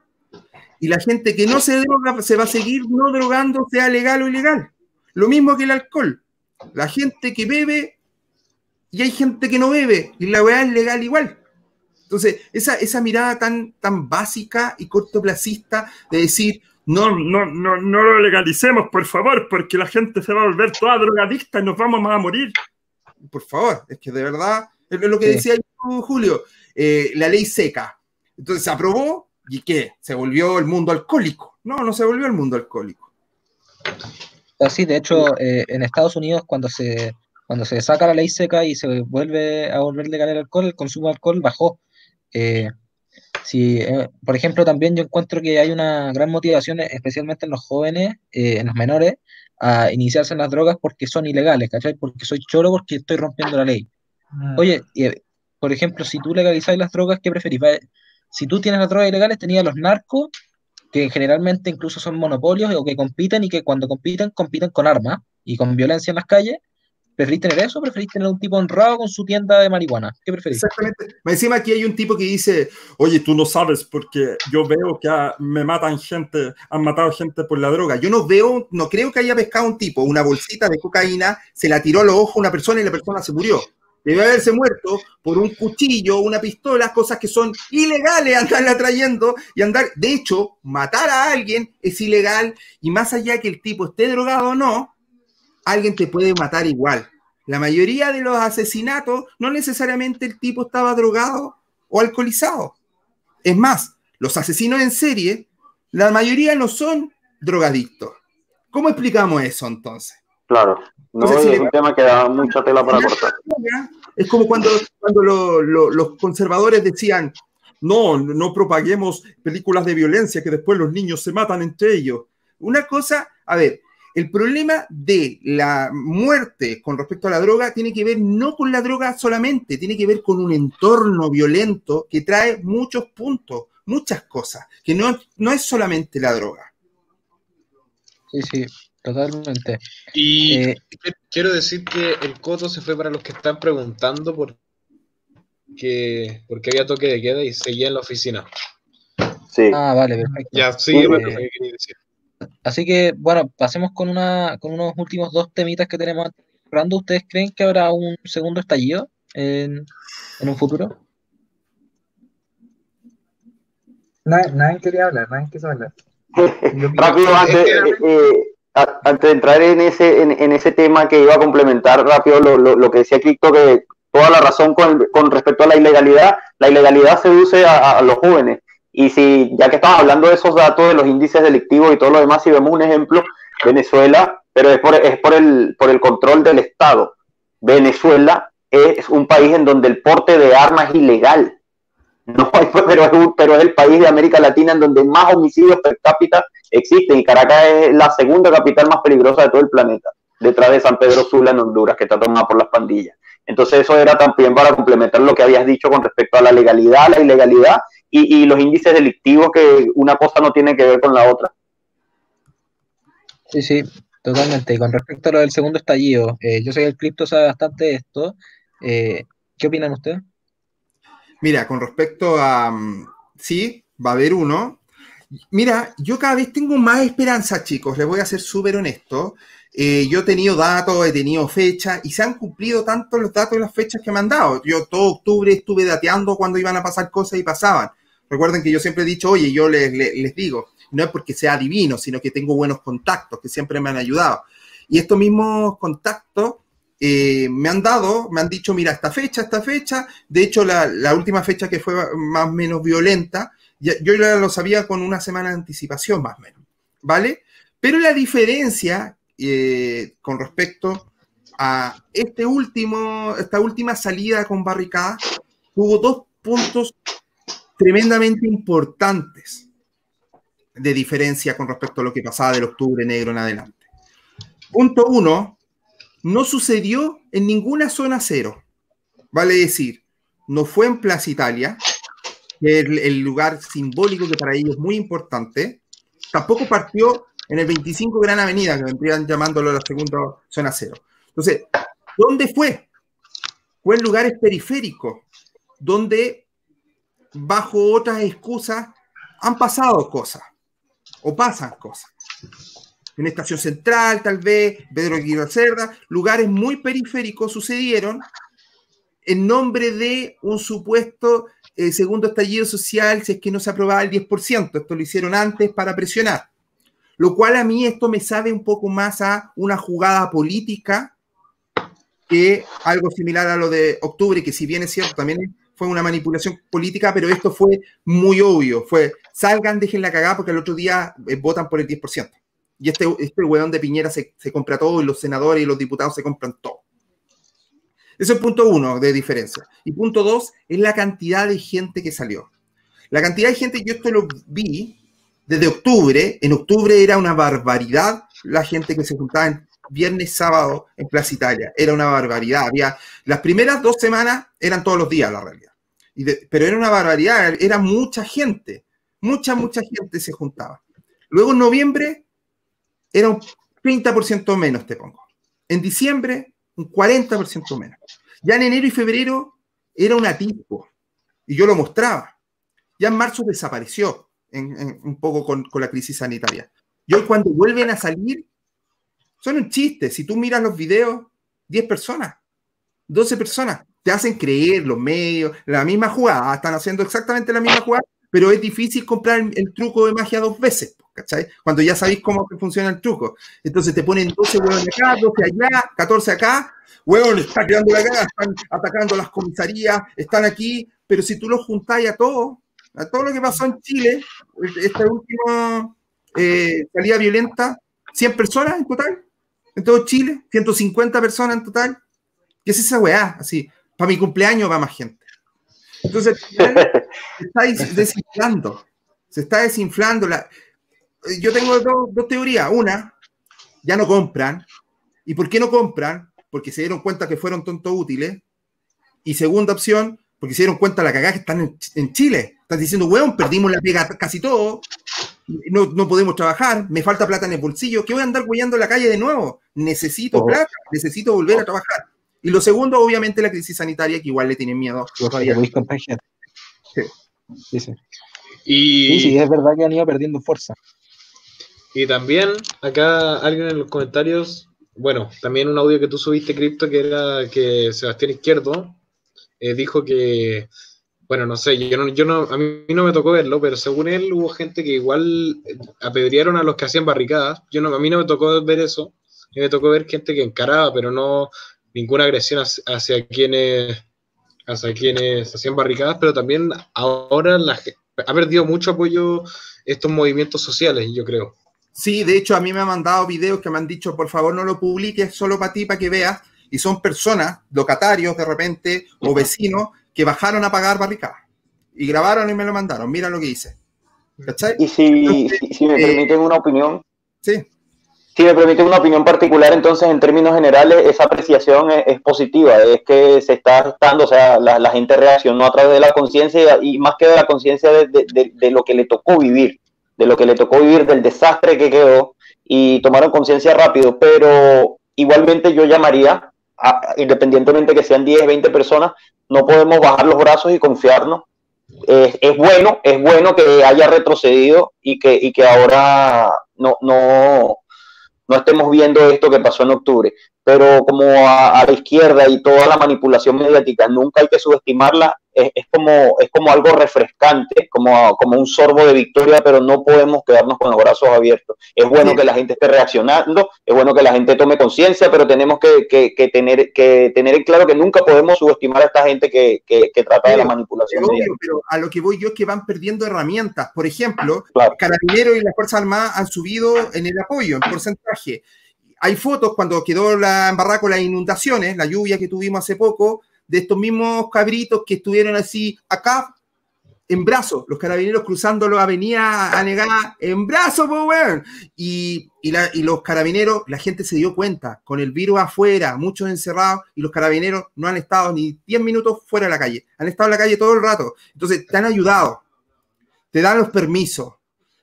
y la gente que no se droga se va a seguir no drogando, sea legal o ilegal. Lo mismo que el alcohol. La gente que bebe y hay gente que no bebe y la weá es legal igual. Entonces, esa, esa mirada tan, tan básica y cortoplacista de decir, no, no, no, no lo legalicemos, por favor, porque la gente se va a volver toda drogadicta y nos vamos a morir. Por favor, es que de verdad, es lo que decía Julio, eh, la ley seca. Entonces se aprobó, ¿Y qué? ¿Se volvió el mundo alcohólico? No, no se volvió el mundo alcohólico. Así, de hecho, eh, en Estados Unidos, cuando se, cuando se saca la ley seca y se vuelve a volver legal el alcohol, el consumo de alcohol bajó. Eh, si, eh, por ejemplo, también yo encuentro que hay una gran motivación, especialmente en los jóvenes, en los menores, a iniciarse en las drogas porque son ilegales, ¿cachai? Porque soy choro, porque estoy rompiendo la ley. Ah. Oye, por ejemplo, si tú legalizas las drogas, ¿qué preferís? si tú tienes las drogas ilegales, tenías los narcos, que generalmente incluso son monopolios o que compiten y que cuando compiten, compiten con armas y con violencia en las calles. ¿Preferís tener eso o preferís tener un tipo honrado con su tienda de marihuana? ¿Qué preferís? Exactamente. Encima aquí hay un tipo que dice, oye, tú no sabes porque yo veo que me matan gente, han matado gente por la droga. Yo no veo, no creo que haya pescado un tipo una bolsita de cocaína, se la tiró a los ojos a una persona y la persona se murió debe haberse muerto por un cuchillo, una pistola, cosas que son ilegales andarla trayendo y andar. De hecho, matar a alguien es ilegal y más allá que el tipo esté drogado o no, alguien te puede matar igual. La mayoría de los asesinatos no necesariamente el tipo estaba drogado o alcoholizado. Es más, los asesinos en serie, la mayoría no son drogadictos. ¿Cómo explicamos eso entonces? Claro. No, es un tema que da mucha tela para cortar. Es como cuando, cuando los conservadores decían, no, no propaguemos películas de violencia, que después los niños se matan entre ellos. Una cosa, a ver, el problema de la muerte con respecto a la droga tiene que ver no con la droga solamente, tiene que ver con un entorno violento que trae muchos puntos, muchas cosas, que no, no es solamente la droga. Sí, sí. Totalmente. Y eh, quiero decir que el coto se fue para los que están preguntando por que, porque había toque de queda y seguía en la oficina. Sí. Ah, vale, perfecto. Ya, sí, eh, Así que, bueno, pasemos con, una, con unos últimos dos temitas que tenemos hablando. ¿Ustedes creen que habrá un segundo estallido en, en un futuro? Nadie, nadie, quería hablar, nadie quiso hablar. Rápido, antes, antes de entrar en ese, en, ese tema que iba a complementar rápido lo, que decía Cristo, que toda la razón con, con, respecto a la ilegalidad, la ilegalidad seduce a, a, los jóvenes. Y si, ya que estamos hablando de esos datos, de los índices delictivos y todo lo demás, si vemos un ejemplo, Venezuela, pero es por, es por, el, por el control del Estado. Venezuela es un país en donde el porte de armas es ilegal. No, pero, es pero es el país de América Latina en donde más homicidios per cápita existen y Caracas es la segunda capital más peligrosa de todo el planeta, detrás de San Pedro Sula en Honduras, que está tomada por las pandillas. Entonces eso era también para complementar lo que habías dicho con respecto a la legalidad, la ilegalidad y, y los índices delictivos que una cosa no tiene que ver con la otra. Sí, sí, totalmente. Y con respecto a lo del segundo estallido, eh, yo sé que el cripto sabe bastante de esto. Eh, ¿Qué opinan ustedes? Mira, con respecto a... Mm, sí, va a haber uno. Mira, yo cada vez tengo más esperanza, chicos, les voy a ser súper honesto. Eh, yo he tenido datos, he tenido fechas y se han cumplido tanto los datos y las fechas que me han dado. Yo todo octubre estuve dateando cuando iban a pasar cosas y pasaban. Recuerden que yo siempre he dicho, oye, yo les, digo, no es porque sea divino, sino que tengo buenos contactos que siempre me han ayudado. Y estos mismos contactos eh, me han dado, me han dicho, mira, esta fecha, esta fecha, de hecho la, última fecha que fue más o menos violenta, yo ya lo sabía con una semana de anticipación más o menos, ¿vale? Pero la diferencia eh, con respecto a este último, esta última salida con barricada, hubo dos puntos tremendamente importantes de diferencia con respecto a lo que pasaba del octubre negro en adelante. Punto uno, no sucedió en ninguna zona cero. Vale decir, no fue en Plaza Italia, que es el lugar simbólico que para ellos es muy importante. Tampoco partió en el 25 Gran Avenida, que vendrían llamándolo la segunda zona cero. Entonces, ¿dónde fue? Fue en lugares periféricos, donde bajo otras excusas han pasado cosas o pasan cosas en Estación Central, tal vez, Pedro Aguirre Cerda, lugares muy periféricos sucedieron en nombre de un supuesto eh, segundo estallido social si es que no se aprobaba el 10%. Esto lo hicieron antes para presionar. Lo cual a mí esto me sabe un poco más a una jugada política que algo similar a lo de octubre, que si bien es cierto, también fue una manipulación política, pero esto fue muy obvio. Fue, salgan, dejen la cagada porque el otro día eh, votan por el 10%. Y este, este de Piñera se, compra todo y los senadores y los diputados se compran todo. Ese es el punto uno de diferencia. Y punto dos es la cantidad de gente que salió. La cantidad de gente, yo esto lo vi desde octubre. En octubre era una barbaridad la gente que se juntaba en viernes, sábado en Plaza Italia. Era una barbaridad. Había, las primeras dos semanas eran todos los días, la realidad. pero era una barbaridad, era mucha gente. Mucha, mucha gente se juntaba. Luego en noviembre era un 30% menos, te pongo. En diciembre, un 40% menos. Ya en enero y febrero era un atisbo, y yo lo mostraba. Ya en marzo desapareció un poco con, la crisis sanitaria. Y hoy cuando vuelven a salir, son un chiste. Si tú miras los videos, 10 personas, 12 personas, te hacen creer los medios, la misma jugada, están haciendo exactamente la misma jugada, pero es difícil comprar el truco de magia dos veces. ¿cachai? Cuando ya sabéis cómo funciona el truco. Entonces te ponen 12 hueones acá, 12 allá, 14 acá, hueón, está quedando la cara, están atacando las comisarías, están aquí, pero si tú los juntáis a todos, a todo lo que pasó en Chile, esta última eh, salida violenta, 100 personas en total, en todo Chile, 150 personas en total. ¿Qué es esa weá? Así, para mi cumpleaños va más gente. Entonces, se está desinflando, se está desinflando. La, yo tengo dos, teorías. Una, ya no compran. ¿Y por qué no compran? Porque se dieron cuenta que fueron tontos útiles. Y segunda opción, porque se dieron cuenta de la cagada que están en, Chile. Están diciendo, weón, perdimos la pega casi todo. No, no, podemos trabajar, me falta plata en el bolsillo. ¿Qué voy a andar huellando en la calle de nuevo? Necesito plata, necesito volver a trabajar. Y lo segundo, obviamente, la crisis sanitaria, que igual le tienen miedo. Todavía. Sí. Sí, sí. Y... sí, es verdad que han ido perdiendo fuerza. Y también acá alguien en los comentarios, bueno, también un audio que tú subiste, Cripto, que era que Sebastián Izquierdo eh, dijo que bueno, no sé, yo no, yo no, a mí no me tocó verlo, pero según él hubo gente que igual apedrearon a los que hacían barricadas. Yo no, a mí no me tocó ver eso. Mí me tocó ver gente que encaraba, pero no ninguna agresión hacia, quienes hacia quienes hacían barricadas, pero también ahora la, ha perdido mucho apoyo estos movimientos sociales, yo creo. Sí, de hecho a mí me han mandado videos que me han dicho, por favor no lo publiques solo para ti, para que veas, y son personas, locatarios de repente, o vecinos, que bajaron a pagar barricadas. Y grabaron y me lo mandaron. Mira lo que hice. ¿Cachai? Y si, si, me eh, permiten una opinión. Sí. Si me permiten una opinión particular, entonces en términos generales esa apreciación es, positiva, es que se está gestando, o sea, la, gente reaccionó a través de la conciencia y más que de la conciencia de, de, lo que le tocó vivir, de lo que le tocó vivir, del desastre que quedó y tomaron conciencia rápido, pero igualmente yo llamaría, independientemente que sean 10, 20 personas, no podemos bajar los brazos y confiarnos. es bueno, es bueno que haya retrocedido y que, y que ahora no, no, no estemos viendo esto que pasó en octubre pero como a, la izquierda y toda la manipulación mediática nunca hay que subestimarla, es, como, es como algo refrescante, como, como un sorbo de victoria, pero no podemos quedarnos con los brazos abiertos. Es bueno que la gente esté reaccionando, es bueno que la gente tome conciencia, pero tenemos que, que, tener, que tener en claro que nunca podemos subestimar a esta gente que, que trata de la manipulación. pero a lo que voy yo es que van perdiendo herramientas. Por ejemplo, Carabineros y las Fuerzas Armadas han subido en el apoyo, en porcentaje hay fotos cuando quedó la embarrada con las inundaciones, la lluvia que tuvimos hace poco, de estos mismos cabritos que estuvieron así acá en brazos, los carabineros cruzando la avenida a negar en brazos, y, y, los carabineros, la gente se dio cuenta, con el virus afuera, muchos encerrados, y los carabineros no han estado ni 10 minutos fuera de la calle, han estado en la calle todo el rato. Entonces, te han ayudado, te dan los permisos,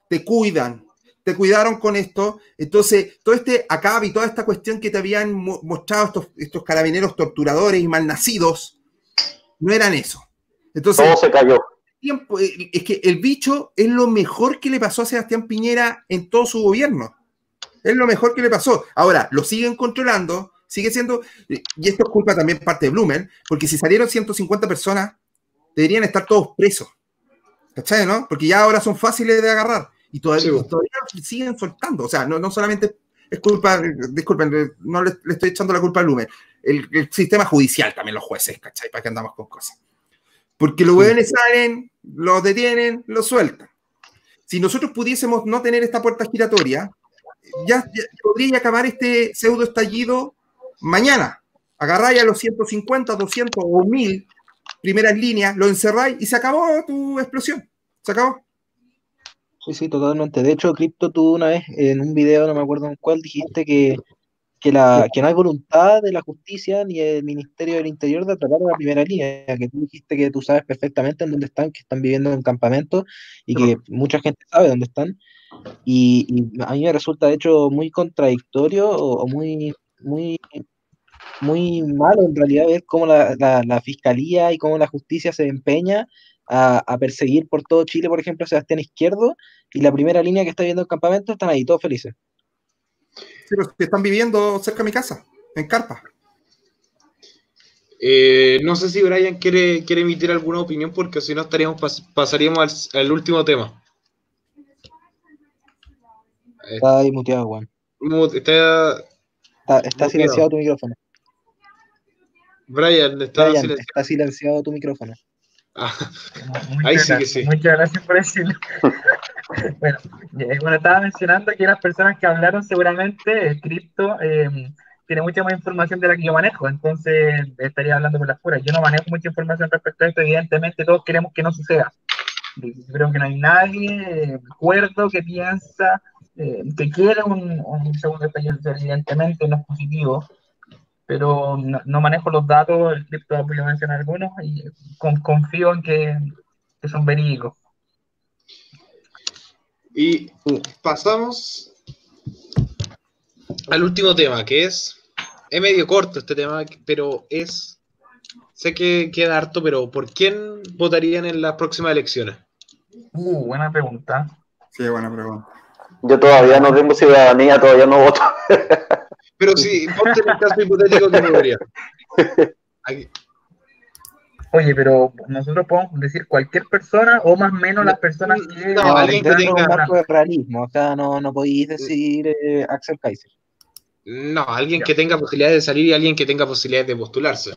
te cuidan, te cuidaron con esto. Entonces, todo este acá y toda esta cuestión que te habían mostrado estos, estos carabineros torturadores y malnacidos, no eran eso. Entonces, todo se cayó. Eh, es que el bicho es lo mejor que le pasó a Sebastián Piñera en todo su gobierno. Es lo mejor que le pasó. Ahora, lo siguen controlando, sigue siendo, y esto es culpa también parte de Blumen, porque si salieron 150 personas, deberían estar todos presos. ¿Cachai, no? Porque ya ahora son fáciles de agarrar y todavía, siguen soltando. O sea, no, no, solamente es culpa, disculpen, no le, estoy echando la culpa al Lumen, el, sistema judicial también, los jueces, ¿cachai? Para que andamos con cosas. Porque los hueones salen, los detienen, los sueltan. Si nosotros pudiésemos no tener esta puerta giratoria, ya, podría acabar este pseudo estallido mañana. Agarráis a los 150, 200 o 1000 primeras líneas, lo encerráis y se acabó tu explosión. Se acabó. Sí, sí, totalmente. De hecho, Crypto, tú una vez en un video, no me acuerdo en cuál, dijiste que, que, la, que no hay voluntad de la justicia ni del Ministerio del Interior de tratar la primera línea, que tú dijiste que tú sabes perfectamente en dónde están, que están viviendo en campamentos y que mucha gente sabe dónde están. Y, a mí me resulta, de hecho, muy contradictorio o, muy, muy, muy malo en realidad ver cómo la, la, la fiscalía y cómo la justicia se empeña a, perseguir por todo Chile, por ejemplo, a Sebastián Izquierdo, y la primera línea que está viendo el campamento están ahí, todos felices. Sí, los que están viviendo cerca de mi casa, en Carpa. Eh, no sé si Brian quiere, quiere emitir alguna opinión, porque si no estaríamos pasaríamos al, último tema. Está ahí muteado, Juan. Está, está, silenciado tu micrófono. Brian, está, silenciado. está silenciado tu micrófono. Ah, ahí sí que sí. Muchas gracias por decirlo. bueno, eh, bueno, estaba mencionando que las personas que hablaron seguramente, el cripto em, tiene mucha más información de la que yo manejo, entonces estaría hablando por las puras. Yo no manejo mucha información respecto a esto, evidentemente todos queremos que no suceda. Yo creo que no hay nadie cuerdo que piensa eh, que quiere un, un segundo estallido, evidentemente no es positivo pero no, manejo los datos, el cripto a mencionar algunos y confío en que, son verídicos. Y pasamos al último tema, que es, es medio corto este tema, pero es, sé que queda harto, pero ¿por quién votarían en las próximas elecciones? Uh, buena pregunta. Sí, buena pregunta. Yo todavía no tengo ciudadanía, todavía no voto. Pero si, ponte en el caso hipotético que me vería. Oye, pero nosotros podemos decir cualquier persona o más o menos las personas que... No, alguien que tenga... un marco de realismo, o sea, no, no podéis decir eh, Axel Kaiser. No, alguien que tenga posibilidades de salir y alguien que tenga posibilidades de postularse.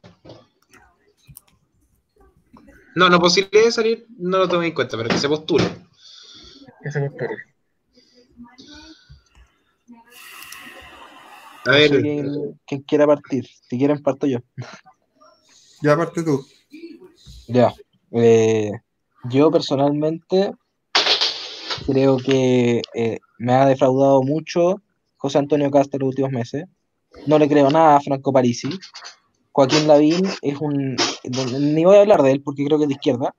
No, no posibilidades de salir no lo tomé en cuenta, pero que se postule. Que se postule. A ver. quien, quiera partir. Si quieren, parto yo. Ya parte tú. Ya. Eh, yo personalmente creo que eh, me ha defraudado mucho José Antonio Castro los últimos meses. No le creo nada a Franco Parisi. Joaquín Lavín es un. Ni voy a hablar de él porque creo que es de izquierda.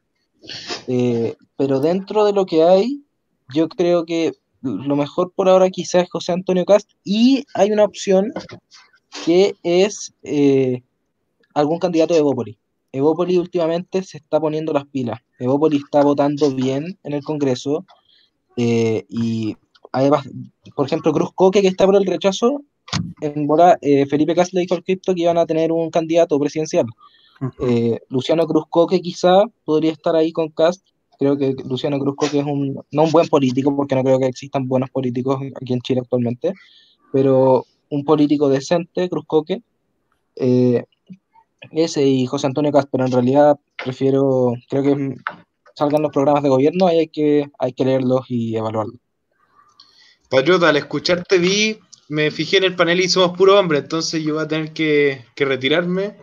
Eh, pero dentro de lo que hay, yo creo que lo mejor por ahora quizás es José Antonio Cast y hay una opción que es eh, algún candidato de Evópoli. Evópoli últimamente se está poniendo las pilas. Evópoli está votando bien en el Congreso eh, y además, por ejemplo, Cruz Coque que está por el rechazo, en eh, Felipe Cast le dijo al cripto que iban a tener un candidato presidencial. Luciano Cruz Coque quizá podría estar ahí con Cast Creo que Luciano Cruzco que es un, no un buen político, porque no creo que existan buenos políticos aquí en Chile actualmente, pero un político decente, Cruzcoque, eh, ese y José Antonio Castro, en realidad prefiero, creo que salgan los programas de gobierno, ahí hay que, hay que leerlos y evaluarlos. Patriota, al escucharte vi me fijé en el panel y somos puro hombre, entonces yo voy a tener que, retirarme.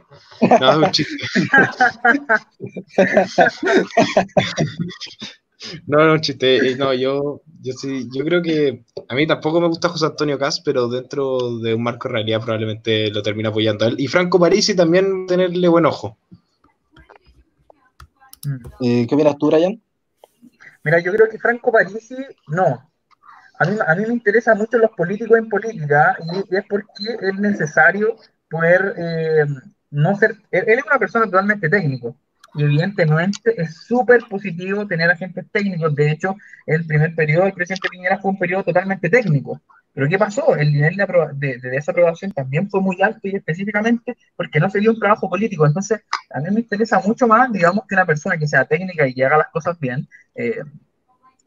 No, es un chiste. no, no, un chiste. Eh, no, yo, yo sí, yo creo que a mí tampoco me gusta José Antonio Cas, pero dentro de un marco de realidad probablemente lo termine apoyando a él. Y Franco Parisi también tenerle buen ojo. Eh, ¿Qué opinas tú, Ryan? Mira, yo creo que Franco Parisi, no, a mí, me interesa mucho los políticos en política y, es porque es necesario poder eh, no ser, él, es una persona totalmente técnico y evidentemente es súper positivo tener agentes técnicos. De hecho, el primer periodo del presidente Piñera fue un periodo totalmente técnico. Pero ¿qué pasó? El nivel de, de, desaprobación también fue muy alto y específicamente porque no se dio un trabajo político. Entonces, a mí me interesa mucho más, digamos, que una persona que sea técnica y que haga las cosas bien, eh,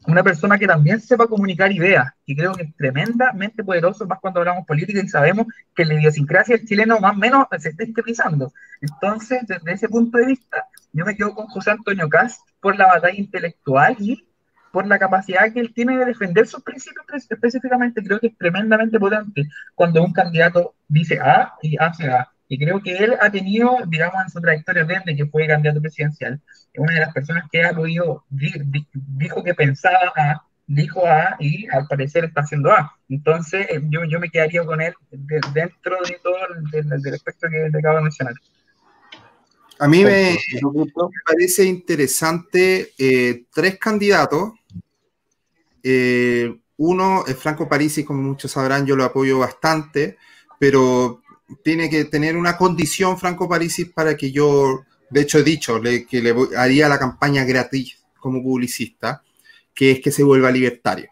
una persona que también sepa comunicar ideas, y creo que es tremendamente poderoso, más cuando hablamos política y sabemos que la idiosincrasia del chileno más o menos se está estetizando. Entonces, desde ese punto de vista, yo me quedo con José Antonio Cast por la batalla intelectual y por la capacidad que él tiene de defender sus principios específicamente, creo que es tremendamente potente cuando un candidato dice A y hace A. Y creo que él ha tenido, digamos, en su trayectoria desde que fue candidato presidencial, una de las personas que ha podido, dijo que pensaba A, dijo A y al parecer está haciendo A. Entonces, eh, yo, yo me quedaría con él dentro de todo el, del, aspecto que te acabo de mencionar. A mí me, parece interesante eh, tres candidatos. Eh, uno es Franco Parisi, como muchos sabrán, yo lo apoyo bastante, pero tiene que tener una condición Franco Parisi para que yo, de hecho he dicho que le haría la campaña gratis como publicista, que es que se vuelva libertario.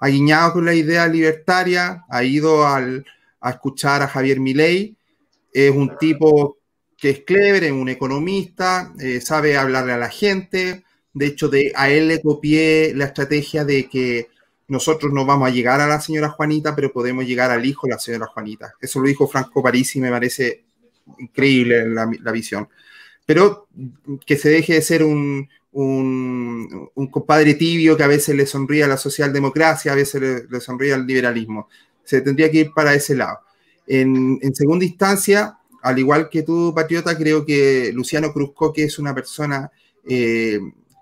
Ha guiñado con la idea libertaria, ha ido al, a escuchar a Javier Milei, es un tipo que es clever, es un economista, eh, sabe hablarle a la gente. De hecho, de, a él le copié la estrategia de que nosotros no vamos a llegar a la señora Juanita, pero podemos llegar al hijo de la señora Juanita. Eso lo dijo Franco Parisi me parece increíble la, visión. Pero que se deje de ser un, un, compadre tibio que a veces le sonríe a la socialdemocracia, a veces le, sonríe al liberalismo. Se tendría que ir para ese lado. En, segunda instancia, al igual que tú, Patriota, creo que Luciano Cruzcoque es una persona eh,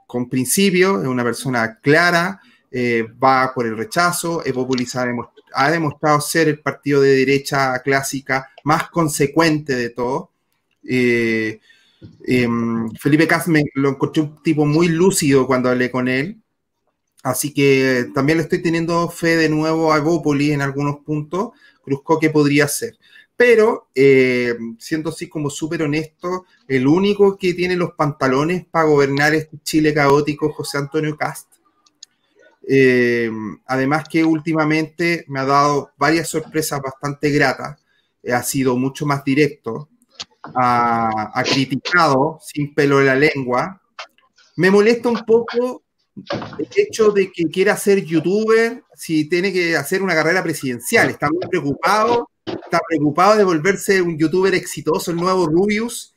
con principios, es una persona clara, eh, va por el rechazo, Evopolis ha, ha, demostrado ser el partido de derecha clásica más consecuente de todo. Eh, em, Felipe Casme lo encontré un tipo muy lúcido cuando hablé con él, así que también le estoy teniendo fe de nuevo a Evópolis en algunos puntos, Cruzco que podría ser. Pero, eh, siendo así como súper honesto, el único que tiene los pantalones para gobernar este Chile caótico José Antonio Cast. Eh, además que últimamente me ha dado varias sorpresas bastante gratas. Eh, ha sido mucho más directo. ha, criticado sin pelo en la lengua. Me molesta un poco el hecho de que quiera ser youtuber si tiene que hacer una carrera presidencial. Está muy preocupado, está preocupado de volverse un youtuber exitoso, el nuevo Rubius,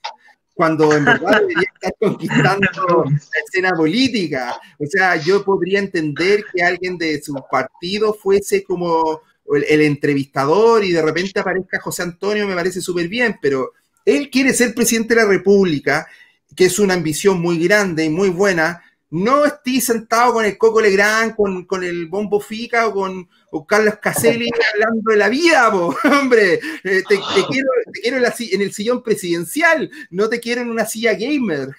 cuando en verdad debería estar conquistando la escena política. O sea, yo podría entender que alguien de su partido fuese como el, entrevistador y de repente aparezca José Antonio, me parece súper bien, pero él quiere ser presidente de la República, que es una ambición muy grande y muy buena, no esté sentado con el Coco Legrand, con, con el Bombo Fica o con Carlos Caselli hablando de la vida, hombre. Eh, te, quiero, te quiero en, el sillón presidencial, no te quiero en una silla gamer.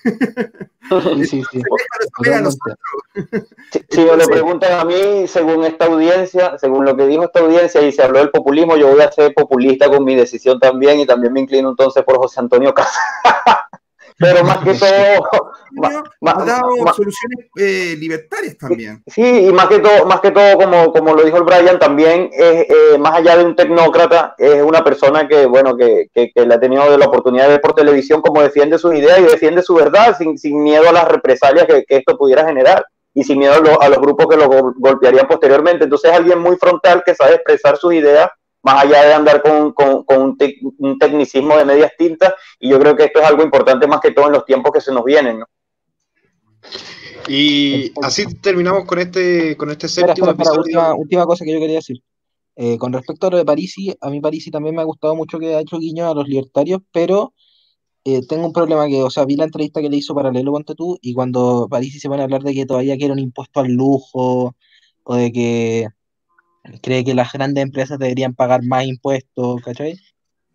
Sí, sí, sí. Si me lo preguntan a mí, según esta audiencia, según lo que dijo esta audiencia y se habló del populismo, yo voy a ser populista con mi decisión también y también me inclino entonces por José Antonio Casas. Pero más que todo ha dado soluciones eh, libertarias también. Sí y más que todo más que todo como, como lo dijo el Brian también es eh, más allá de un tecnócrata es una persona que bueno que, que, le ha tenido la oportunidad de ver por televisión cómo defiende sus ideas y defiende su verdad sin, sin miedo a las represalias que, que, esto pudiera generar y sin miedo a, a los grupos que lo golpearían posteriormente. Entonces es alguien muy frontal que sabe expresar sus ideas más allá de andar con, con, un, tecnicismo de medias tintas, y yo creo que esto es algo importante más que todo en los tiempos que se nos vienen, ¿no? Y así terminamos con este, con este séptimo episodio. Última, cosa que yo quería decir. Eh, con respecto a lo de Parisi, a mí Parisi también me ha gustado mucho que ha hecho guiño a los libertarios, pero eh, tengo un problema que, o sea, vi la entrevista que le hizo Paralelo, ponte tú, y cuando Parisi se pone a hablar de que todavía quiere un impuesto al lujo, o de que cree que las grandes empresas deberían pagar más impuestos, ¿cachai?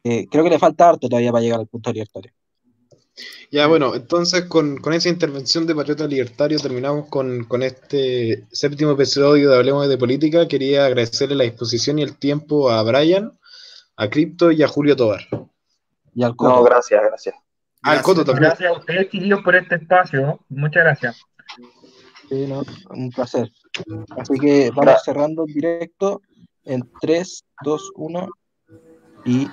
Eh, creo que le falta harto todavía para llegar al punto libertario. Ya, bueno, entonces con, esa intervención de Patriota Libertario terminamos con, este séptimo episodio de Hablemos de Política. Quería agradecerle la disposición y el tiempo a Brian, a Crypto y a Julio Tobar. Y al Coto. No, gracias, gracias. Al Coto también. Gracias a ustedes, queridos, por este espacio. Muchas gracias. Sí, no, un placer. Así que vamos cerrando el directo en 3, 2, 1 y